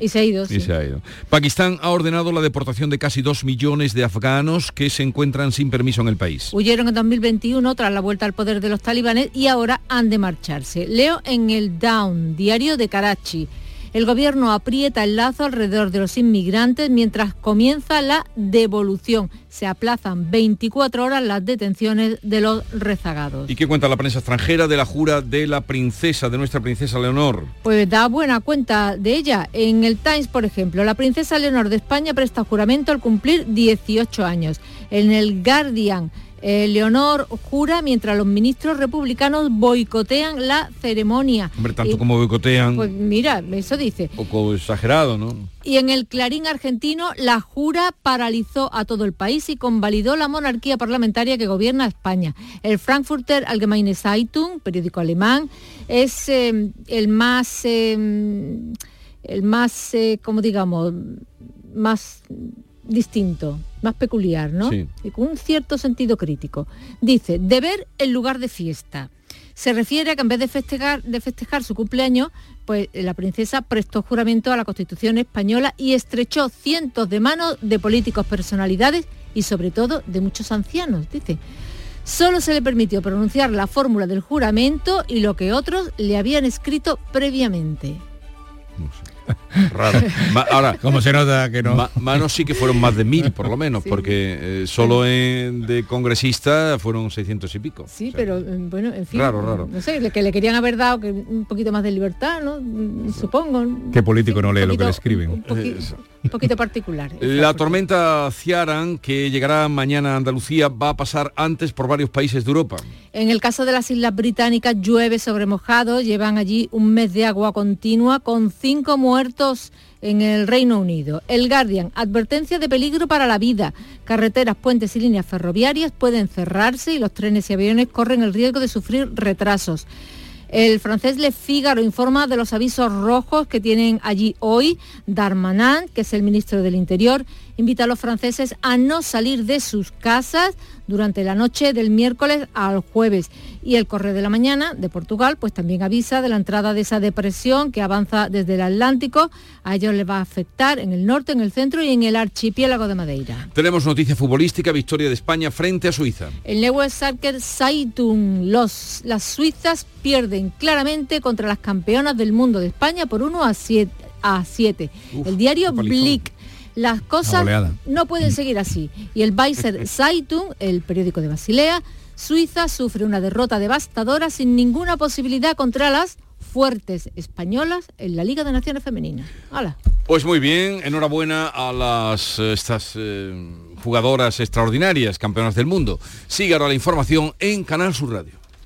y se ha ido. Y se ha ido. Pakistán ha ordenado la deportación de casi dos millones de afganos que se encuentran sin permiso en el país. Huyeron en 2021 tras la vuelta al poder de los talibanes y ahora han de marcharse. Leo en el Down, diario de Karachi. El gobierno aprieta el lazo alrededor de los inmigrantes mientras comienza la devolución. Se aplazan 24 horas las detenciones de los rezagados. ¿Y qué cuenta la prensa extranjera de la jura de la princesa, de nuestra princesa Leonor? Pues da buena cuenta de ella. En el Times, por ejemplo, la princesa Leonor de España presta juramento al cumplir 18 años. En el Guardian, eh, Leonor jura mientras los ministros republicanos boicotean la ceremonia. Hombre, tanto como boicotean. Pues mira, eso dice. Un poco exagerado, ¿no? Y en el Clarín argentino, la jura paralizó a todo el país y convalidó la monarquía parlamentaria que gobierna España. El Frankfurter Allgemeine Zeitung, periódico alemán, es eh, el más, eh, el más, como digamos, más distinto, más peculiar, ¿no? Y con un cierto sentido crítico. Dice, deber en lugar de fiesta. Se refiere a que en vez de festejar, de festejar su cumpleaños, pues la princesa prestó juramento a la Constitución española y estrechó cientos de manos de políticos, personalidades y sobre todo de muchos ancianos, dice. Solo se le permitió pronunciar la fórmula del juramento y lo que otros le habían escrito previamente. Raro. ahora, como se nota que no? manos sí que fueron más de mil, por lo menos, porque eh, solo en, de congresista fueron 600 y pico. Sí, pero eh, bueno, en fin. Raro, raro. No sé, que le querían haber dado que un poquito más de libertad, ¿no? Mm, supongo. ¿Qué político no lee lo que le escriben? un poquito particular. La tormenta Ciaran, que llegará mañana a Andalucía, va a pasar antes por varios países de Europa. En el caso de las Islas Británicas llueve sobre mojado, llevan allí un mes de agua continua con cinco muertos en el Reino Unido. El Guardian, advertencia de peligro para la vida. Carreteras, puentes y líneas ferroviarias pueden cerrarse y los trenes y aviones corren el riesgo de sufrir retrasos. El francés Le Figaro informa de los avisos rojos que tienen allí hoy. Darmanin, que es el ministro del Interior, invita a los franceses a no salir de sus casas durante la noche del miércoles al jueves. Y el Correo de la Mañana de Portugal pues también avisa de la entrada de esa depresión que avanza desde el Atlántico. A ellos les va a afectar en el norte, en el centro y en el archipiélago de Madeira. Tenemos noticia futbolística, victoria de España frente a Suiza. El Neues Sarker Zeitung, los, las suizas pierden claramente contra las campeonas del mundo de España por 1 a 7. A 7. el diario Blick las cosas no pueden seguir así. Y el Weiser Zeitung, el periódico de Basilea, Suiza sufre una derrota devastadora sin ninguna posibilidad contra las fuertes españolas en la Liga de Naciones Femeninas. Pues muy bien, enhorabuena a las eh, estas eh, jugadoras extraordinarias, campeonas del mundo. Sigue ahora la información en Canal Sur Radio.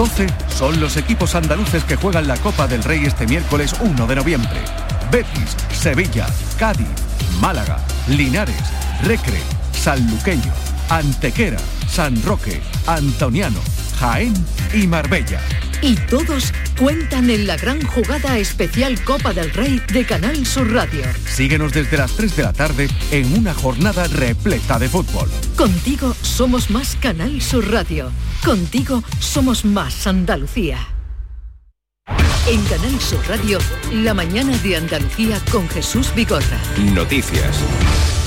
12 son los equipos andaluces que juegan la Copa del Rey este miércoles 1 de noviembre. Betis, Sevilla, Cádiz, Málaga, Linares, Recre, Sanluqueño, Antequera, San Roque, Antoniano, Jaén y Marbella. Y todos cuentan en la gran jugada especial Copa del Rey de Canal Sur Radio. Síguenos desde las 3 de la tarde en una jornada repleta de fútbol. Contigo somos más Canal Sur Radio. Contigo somos más Andalucía. En Canal Sur Radio, la mañana de Andalucía con Jesús Bigorra. Noticias.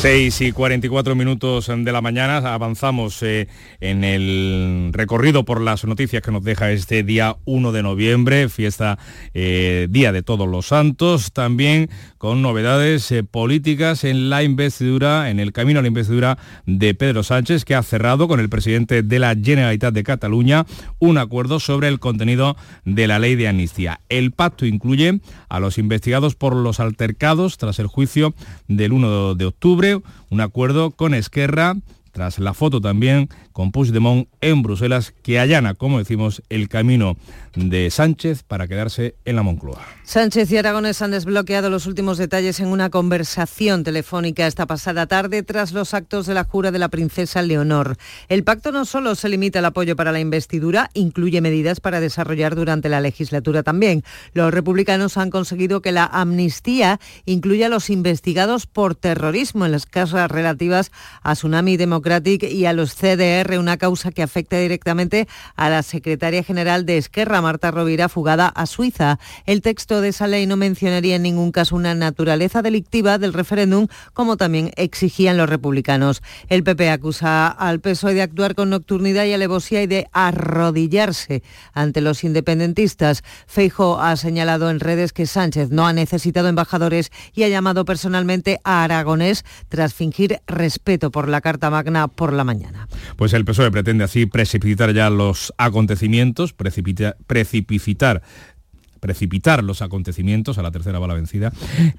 6 y 44 minutos de la mañana avanzamos eh, en el recorrido por las noticias que nos deja este día 1 de noviembre, fiesta eh, Día de Todos los Santos, también con novedades eh, políticas en la investidura, en el camino a la investidura de Pedro Sánchez, que ha cerrado con el presidente de la Generalitat de Cataluña un acuerdo sobre el contenido de la ley de amnistía. El pacto incluye a los investigados por los altercados tras el juicio del 1 de octubre un acuerdo con Esquerra, tras la foto también con Puigdemont en Bruselas, que allana, como decimos, el camino de Sánchez para quedarse en la Moncloa. Sánchez y Aragones han desbloqueado los últimos detalles en una conversación telefónica esta pasada tarde tras los actos de la jura de la princesa Leonor. El pacto no solo se limita al apoyo para la investidura, incluye medidas para desarrollar durante la legislatura también. Los republicanos han conseguido que la amnistía incluya a los investigados por terrorismo en las causas relativas a Tsunami Democratic y a los CDR, una causa que afecta directamente a la secretaria general de Esquerra, Marta Rovira, fugada a Suiza. El texto de esa ley no mencionaría en ningún caso una naturaleza delictiva del referéndum, como también exigían los republicanos. El PP acusa al PSOE de actuar con nocturnidad y alevosía y de arrodillarse ante los independentistas. Feijo ha señalado en redes que Sánchez no ha necesitado embajadores y ha llamado personalmente a Aragonés tras fingir respeto por la Carta Magna por la mañana. Pues el PSOE pretende así precipitar ya los acontecimientos, precipitar precipitar los acontecimientos, a la tercera bala vencida,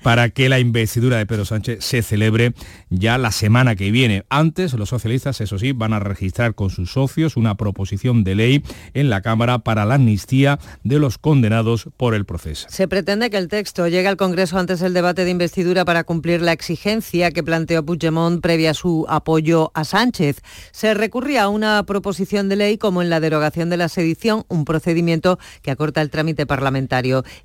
para que la investidura de Pedro Sánchez se celebre ya la semana que viene. Antes, los socialistas, eso sí, van a registrar con sus socios una proposición de ley en la Cámara para la amnistía de los condenados por el proceso. Se pretende que el texto llegue al Congreso antes del debate de investidura para cumplir la exigencia que planteó Puigdemont previa a su apoyo a Sánchez. Se recurría a una proposición de ley como en la derogación de la sedición, un procedimiento que acorta el trámite parlamentario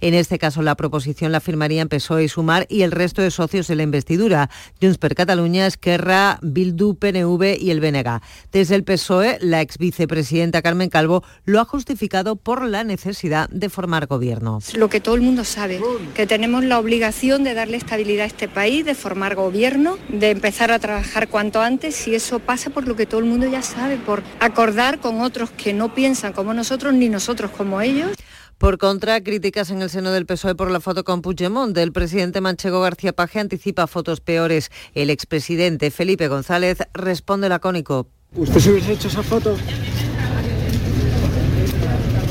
en este caso, la proposición la firmarían PSOE y Sumar y el resto de socios de la investidura, Junts per Catalunya, Esquerra, Bildu, PNV y el BNG. Desde el PSOE, la ex vicepresidenta Carmen Calvo lo ha justificado por la necesidad de formar gobierno. Lo que todo el mundo sabe, que tenemos la obligación de darle estabilidad a este país, de formar gobierno, de empezar a trabajar cuanto antes y eso pasa por lo que todo el mundo ya sabe, por acordar con otros que no piensan como nosotros ni nosotros como ellos. Por contra, críticas en el seno del PSOE por la foto con Puigdemont. El presidente manchego García Paje anticipa fotos peores. El expresidente Felipe González responde lacónico. ¿Usted se hubiese hecho esa foto?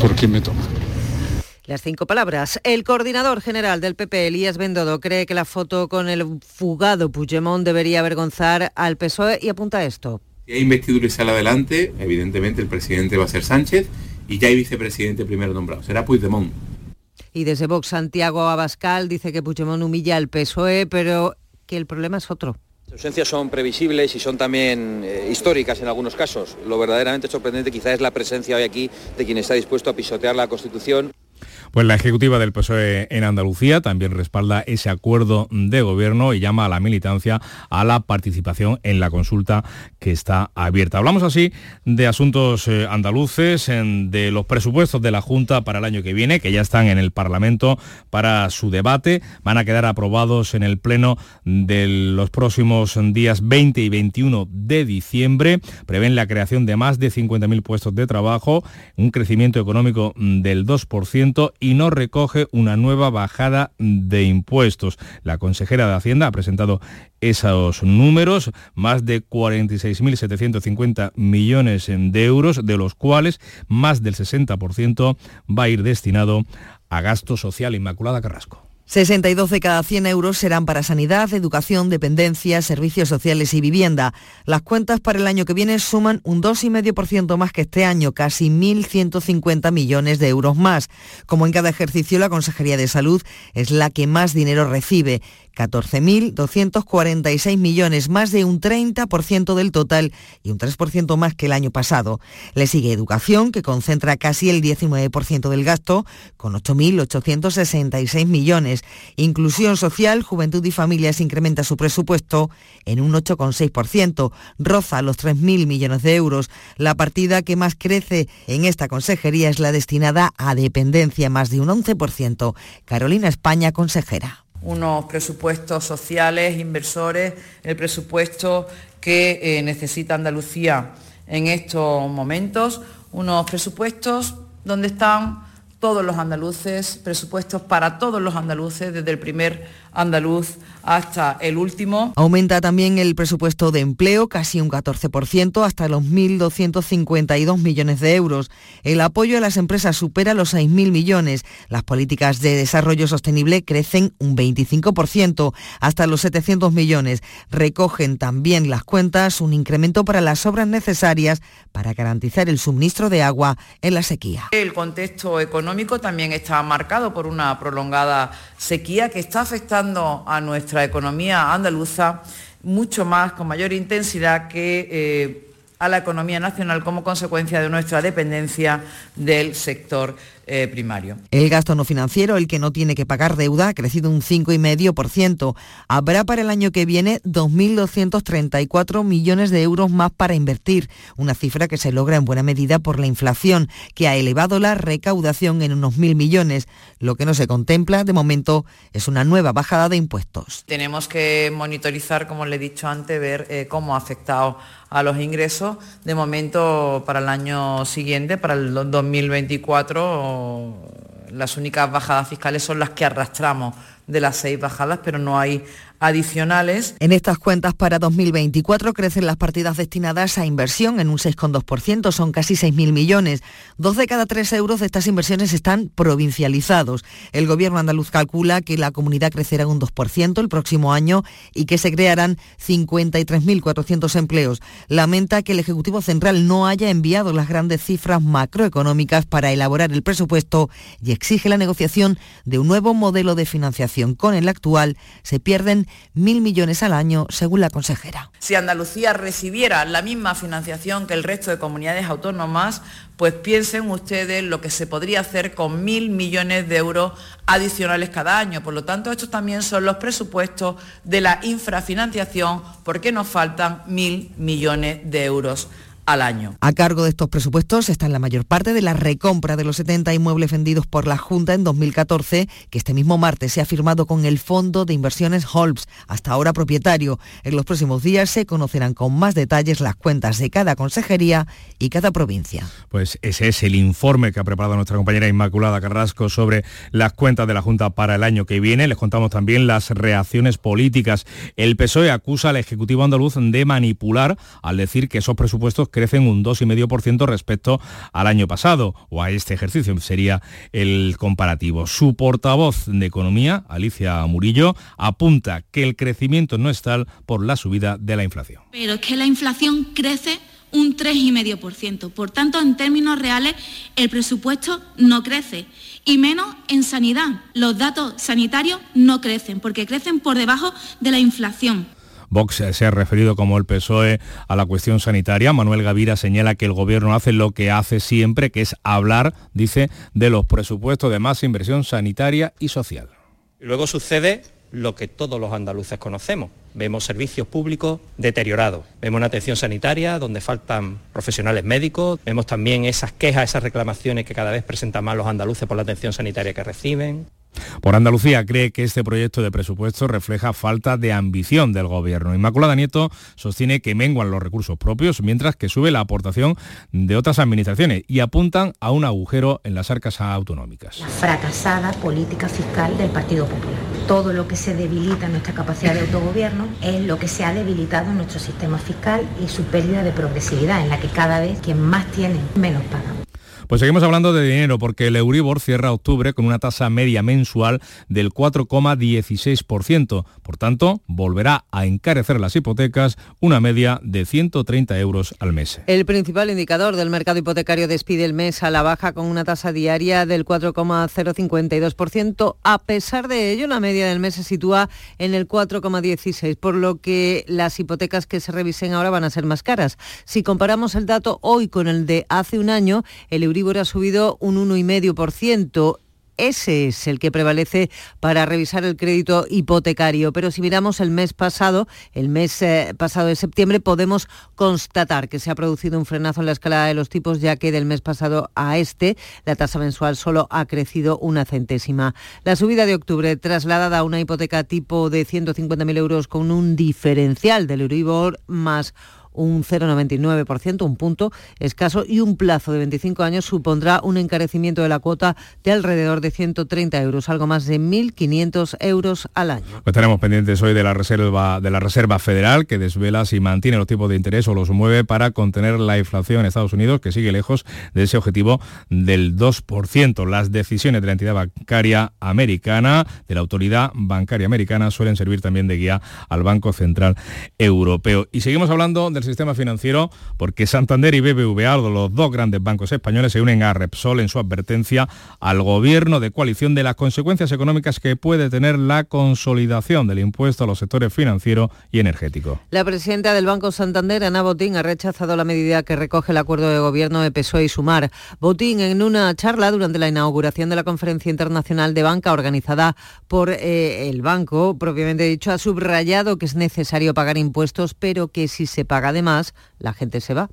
¿Por qué me toma? Las cinco palabras. El coordinador general del PP, Elías Bendodo, cree que la foto con el fugado Puigdemont debería avergonzar al PSOE y apunta a esto. Si hay investidura y sale adelante, evidentemente el presidente va a ser Sánchez y ya hay vicepresidente primero nombrado, será Puigdemont. Y desde Vox, Santiago Abascal dice que Puigdemont humilla al PSOE, pero que el problema es otro. Las ausencias son previsibles y son también eh, históricas en algunos casos. Lo verdaderamente sorprendente quizá es la presencia hoy aquí de quien está dispuesto a pisotear la Constitución. Pues la ejecutiva del PSOE en Andalucía también respalda ese acuerdo de gobierno y llama a la militancia a la participación en la consulta que está abierta. Hablamos así de asuntos eh, andaluces, de los presupuestos de la Junta para el año que viene, que ya están en el Parlamento para su debate. Van a quedar aprobados en el Pleno de los próximos días 20 y 21 de diciembre. Prevén la creación de más de 50.000 puestos de trabajo, un crecimiento económico del 2% y no recoge una nueva bajada de impuestos. La consejera de Hacienda ha presentado esos números, más de 46.750 millones de euros, de los cuales más del 60% va a ir destinado a gasto social. Inmaculada Carrasco. 62 de cada 100 euros serán para sanidad, educación, dependencia, servicios sociales y vivienda. Las cuentas para el año que viene suman un 2,5% más que este año, casi 1.150 millones de euros más. Como en cada ejercicio, la Consejería de Salud es la que más dinero recibe. 14.246 millones, más de un 30% del total y un 3% más que el año pasado. Le sigue Educación, que concentra casi el 19% del gasto, con 8.866 millones. Inclusión Social, Juventud y Familias incrementa su presupuesto en un 8,6%, roza los 3.000 millones de euros. La partida que más crece en esta consejería es la destinada a dependencia, más de un 11%. Carolina España, consejera. Unos presupuestos sociales, inversores, el presupuesto que eh, necesita Andalucía en estos momentos, unos presupuestos donde están todos los andaluces, presupuestos para todos los andaluces, desde el primer andaluz hasta el último. Aumenta también el presupuesto de empleo, casi un 14%, hasta los 1.252 millones de euros. El apoyo a las empresas supera los 6.000 millones. Las políticas de desarrollo sostenible crecen un 25%, hasta los 700 millones. Recogen también las cuentas un incremento para las obras necesarias para garantizar el suministro de agua en la sequía. El contexto económico también está marcado por una prolongada sequía que está afectando a nuestra economía andaluza mucho más, con mayor intensidad que eh, a la economía nacional como consecuencia de nuestra dependencia del sector eh, primario. El gasto no financiero, el que no tiene que pagar deuda, ha crecido un 5,5%. Habrá para el año que viene 2.234 millones de euros más para invertir, una cifra que se logra en buena medida por la inflación, que ha elevado la recaudación en unos 1.000 millones. Lo que no se contempla de momento es una nueva bajada de impuestos. Tenemos que monitorizar, como le he dicho antes, ver eh, cómo ha afectado a los ingresos. De momento, para el año siguiente, para el 2024, las únicas bajadas fiscales son las que arrastramos de las seis bajadas, pero no hay adicionales. En estas cuentas para 2024 crecen las partidas destinadas a inversión en un 6,2%, son casi 6.000 millones. Dos de cada tres euros de estas inversiones están provincializados. El gobierno andaluz calcula que la comunidad crecerá un 2% el próximo año y que se crearán 53.400 empleos. Lamenta que el Ejecutivo Central no haya enviado las grandes cifras macroeconómicas para elaborar el presupuesto y exige la negociación de un nuevo modelo de financiación. Con el actual se pierden mil millones al año, según la consejera. Si Andalucía recibiera la misma financiación que el resto de comunidades autónomas, pues piensen ustedes lo que se podría hacer con mil millones de euros adicionales cada año. Por lo tanto, estos también son los presupuestos de la infrafinanciación, porque nos faltan mil millones de euros año. A cargo de estos presupuestos está la mayor parte de la recompra de los 70 inmuebles vendidos por la Junta en 2014, que este mismo martes se ha firmado con el Fondo de Inversiones Holmes, hasta ahora propietario. En los próximos días se conocerán con más detalles las cuentas de cada consejería y cada provincia. Pues ese es el informe que ha preparado nuestra compañera Inmaculada Carrasco sobre las cuentas de la Junta para el año que viene. Les contamos también las reacciones políticas. El PSOE acusa al Ejecutivo andaluz de manipular al decir que esos presupuestos crecen un 2,5% respecto al año pasado, o a este ejercicio sería el comparativo. Su portavoz de Economía, Alicia Murillo, apunta que el crecimiento no es tal por la subida de la inflación. Pero es que la inflación crece un 3,5%. Por tanto, en términos reales, el presupuesto no crece. Y menos en sanidad. Los datos sanitarios no crecen, porque crecen por debajo de la inflación. Vox se ha referido como el PSOE a la cuestión sanitaria. Manuel Gavira señala que el gobierno hace lo que hace siempre, que es hablar, dice, de los presupuestos de más inversión sanitaria y social. Luego sucede lo que todos los andaluces conocemos. Vemos servicios públicos deteriorados, vemos una atención sanitaria donde faltan profesionales médicos, vemos también esas quejas, esas reclamaciones que cada vez presentan más los andaluces por la atención sanitaria que reciben. Por Andalucía cree que este proyecto de presupuesto refleja falta de ambición del gobierno. Inmaculada Nieto sostiene que menguan los recursos propios mientras que sube la aportación de otras administraciones y apuntan a un agujero en las arcas autonómicas. La fracasada política fiscal del Partido Popular. Todo lo que se debilita en nuestra capacidad de autogobierno es lo que se ha debilitado en nuestro sistema fiscal y su pérdida de progresividad, en la que cada vez quien más tiene menos paga. Pues seguimos hablando de dinero porque el Euribor cierra octubre con una tasa media mensual del 4,16%. Por tanto, volverá a encarecer las hipotecas una media de 130 euros al mes. El principal indicador del mercado hipotecario despide el mes a la baja con una tasa diaria del 4,052%. A pesar de ello, la media del mes se sitúa en el 4,16%, por lo que las hipotecas que se revisen ahora van a ser más caras. Si comparamos el dato hoy con el de hace un año, el Euribor ha subido un 1,5% ese es el que prevalece para revisar el crédito hipotecario. Pero si miramos el mes pasado, el mes eh, pasado de septiembre, podemos constatar que se ha producido un frenazo en la escalada de los tipos, ya que del mes pasado a este la tasa mensual solo ha crecido una centésima. La subida de octubre trasladada a una hipoteca tipo de 150.000 euros con un diferencial del Euribor más un 0,99%, un punto escaso, y un plazo de 25 años supondrá un encarecimiento de la cuota de alrededor de 130 euros, algo más de 1.500 euros al año. Pues tenemos pendientes hoy de la Reserva, de la Reserva Federal, que desvela si mantiene los tipos de interés o los mueve para contener la inflación en Estados Unidos, que sigue lejos de ese objetivo del 2%. Las decisiones de la entidad bancaria americana, de la autoridad bancaria americana, suelen servir también de guía al Banco Central Europeo. Y seguimos hablando del sistema financiero porque Santander y BBVA, los dos grandes bancos españoles, se unen a Repsol en su advertencia al gobierno de coalición de las consecuencias económicas que puede tener la consolidación del impuesto a los sectores financiero y energético. La presidenta del Banco Santander, Ana Botín, ha rechazado la medida que recoge el acuerdo de gobierno de PSOE y Sumar. Botín, en una charla durante la inauguración de la Conferencia Internacional de Banca organizada por eh, el banco, propiamente dicho, ha subrayado que es necesario pagar impuestos, pero que si se paga además, la gente se va.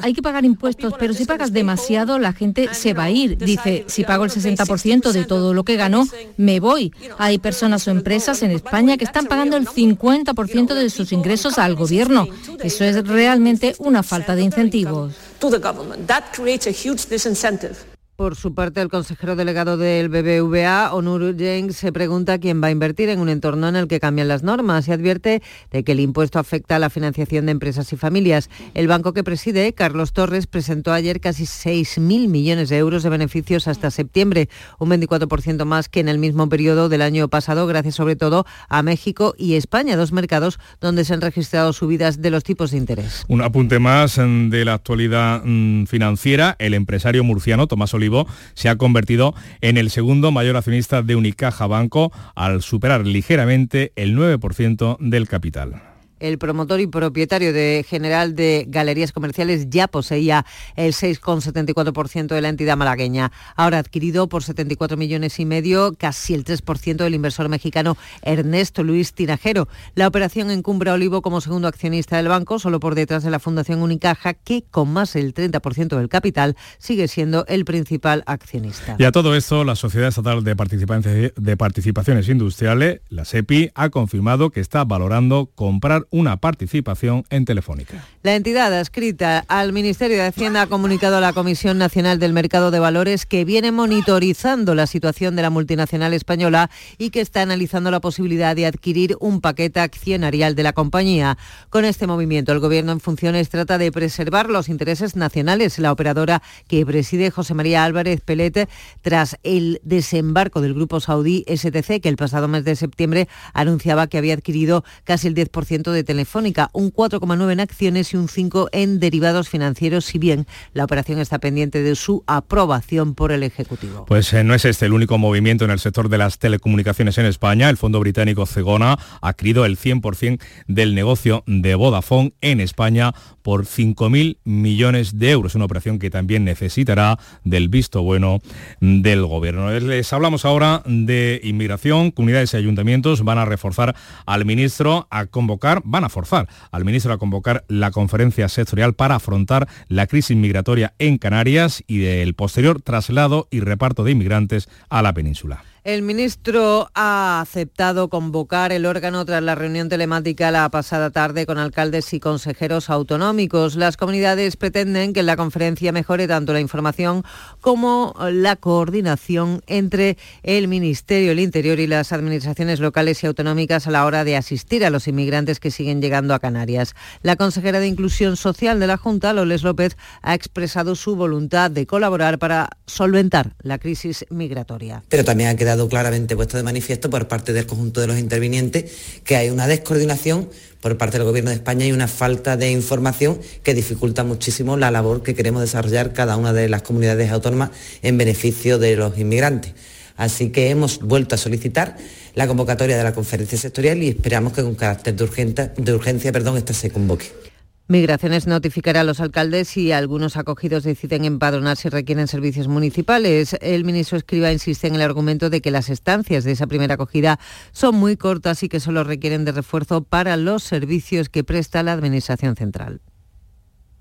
Hay que pagar impuestos, pero si pagas demasiado, la gente se va a ir. Dice, si pago el 60% de todo lo que gano, me voy. Hay personas o empresas en España que están pagando el 50% de sus ingresos al gobierno. Eso es realmente una falta de incentivos. Por su parte, el consejero delegado del BBVA, Onur Jeng, se pregunta quién va a invertir en un entorno en el que cambian las normas y advierte de que el impuesto afecta a la financiación de empresas y familias. El banco que preside, Carlos Torres, presentó ayer casi 6.000 millones de euros de beneficios hasta septiembre, un 24% más que en el mismo periodo del año pasado, gracias sobre todo a México y España, dos mercados donde se han registrado subidas de los tipos de interés. Un apunte más mm, de la actualidad mm, financiera. El empresario murciano Tomás Se ha convertido en el segundo mayor accionista de Unicaja Banco al superar ligeramente el 9% del capital. El promotor y propietario de general de galerías comerciales ya poseía el 6,74% de la entidad malagueña. Ahora adquirido por 74 millones y medio, casi el 3% del inversor mexicano Ernesto Luis Tinajero. La operación encumbra a Olivo como segundo accionista del banco, solo por detrás de la Fundación Unicaja, que con más del 30% del capital sigue siendo el principal accionista. Y a todo esto, la Sociedad Estatal de, de Participaciones Industriales, la SEPI, ha confirmado que está valorando comprar una participación en Telefónica. La entidad adscrita al Ministerio de Hacienda ha comunicado a la Comisión Nacional del Mercado de Valores que viene monitorizando la situación de la multinacional española y que está analizando la posibilidad de adquirir un paquete accionarial de la compañía. Con este movimiento, el Gobierno en funciones trata de preservar los intereses nacionales. La operadora que preside José María Álvarez Pelete, tras el desembarco del grupo saudí STC, que el pasado mes de septiembre anunciaba que había adquirido casi el 10% de Telefónica, un 4,9 en acciones y un 5 en derivados financieros, si bien la operación está pendiente de su aprobación por el Ejecutivo. Pues eh, no es este el único movimiento en el sector de las telecomunicaciones en España. El fondo británico Cegona ha adquirido el 100% del negocio de Vodafone en España por 5.000 millones de euros, una operación que también necesitará del visto bueno del gobierno. Les hablamos ahora de inmigración, comunidades y ayuntamientos van a reforzar al ministro a convocar, van a forzar al ministro a convocar la conferencia sectorial para afrontar la crisis migratoria en Canarias y del posterior traslado y reparto de inmigrantes a la península. El ministro ha aceptado convocar el órgano tras la reunión telemática la pasada tarde con alcaldes y consejeros autonómicos. Las comunidades pretenden que en la conferencia mejore tanto la información como la coordinación entre el Ministerio del Interior y las administraciones locales y autonómicas a la hora de asistir a los inmigrantes que siguen llegando a Canarias. La consejera de Inclusión Social de la Junta, Loles López, ha expresado su voluntad de colaborar para solventar la crisis migratoria. Pero también ha quedado claramente puesto de manifiesto por parte del conjunto de los intervinientes que hay una descoordinación por parte del Gobierno de España y una falta de información que dificulta muchísimo la labor que queremos desarrollar cada una de las comunidades autónomas en beneficio de los inmigrantes. Así que hemos vuelto a solicitar la convocatoria de la conferencia sectorial y esperamos que con carácter de, de urgencia perdón, esta se convoque. Migraciones notificará a los alcaldes si algunos acogidos deciden empadronarse y requieren servicios municipales. El ministro Escriba insiste en el argumento de que las estancias de esa primera acogida son muy cortas y que solo requieren de refuerzo para los servicios que presta la Administración Central.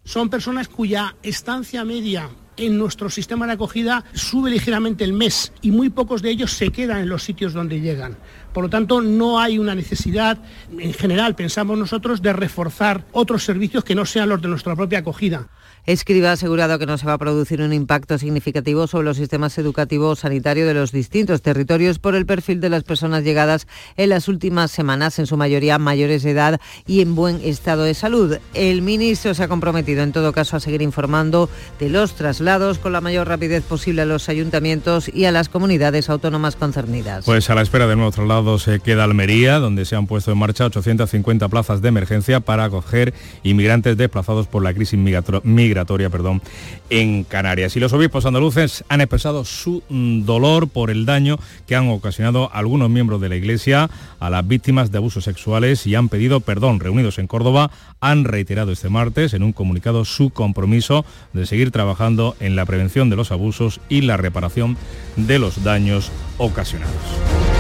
Son personas cuya estancia media en nuestro sistema de acogida sube ligeramente el mes y muy pocos de ellos se quedan en los sitios donde llegan. Por lo tanto, no hay una necesidad, en general, pensamos nosotros, de reforzar otros servicios que no sean los de nuestra propia acogida. Escriba asegurado que no se va a producir un impacto significativo sobre los sistemas educativos sanitarios de los distintos territorios por el perfil de las personas llegadas en las últimas semanas, en su mayoría mayores de edad y en buen estado de salud. El ministro se ha comprometido, en todo caso, a seguir informando de los traslados con la mayor rapidez posible a los ayuntamientos y a las comunidades autónomas concernidas. Pues a la espera de nuevo traslado se queda Almería, donde se han puesto en marcha 850 plazas de emergencia para acoger inmigrantes desplazados por la crisis migratoria perdón, en Canarias. Y los obispos andaluces han expresado su mm, dolor por el daño que han ocasionado algunos miembros de la Iglesia a las víctimas de abusos sexuales y han pedido perdón. Reunidos en Córdoba, han reiterado este martes en un comunicado su compromiso de seguir trabajando en la prevención de los abusos y la reparación de los daños ocasionados.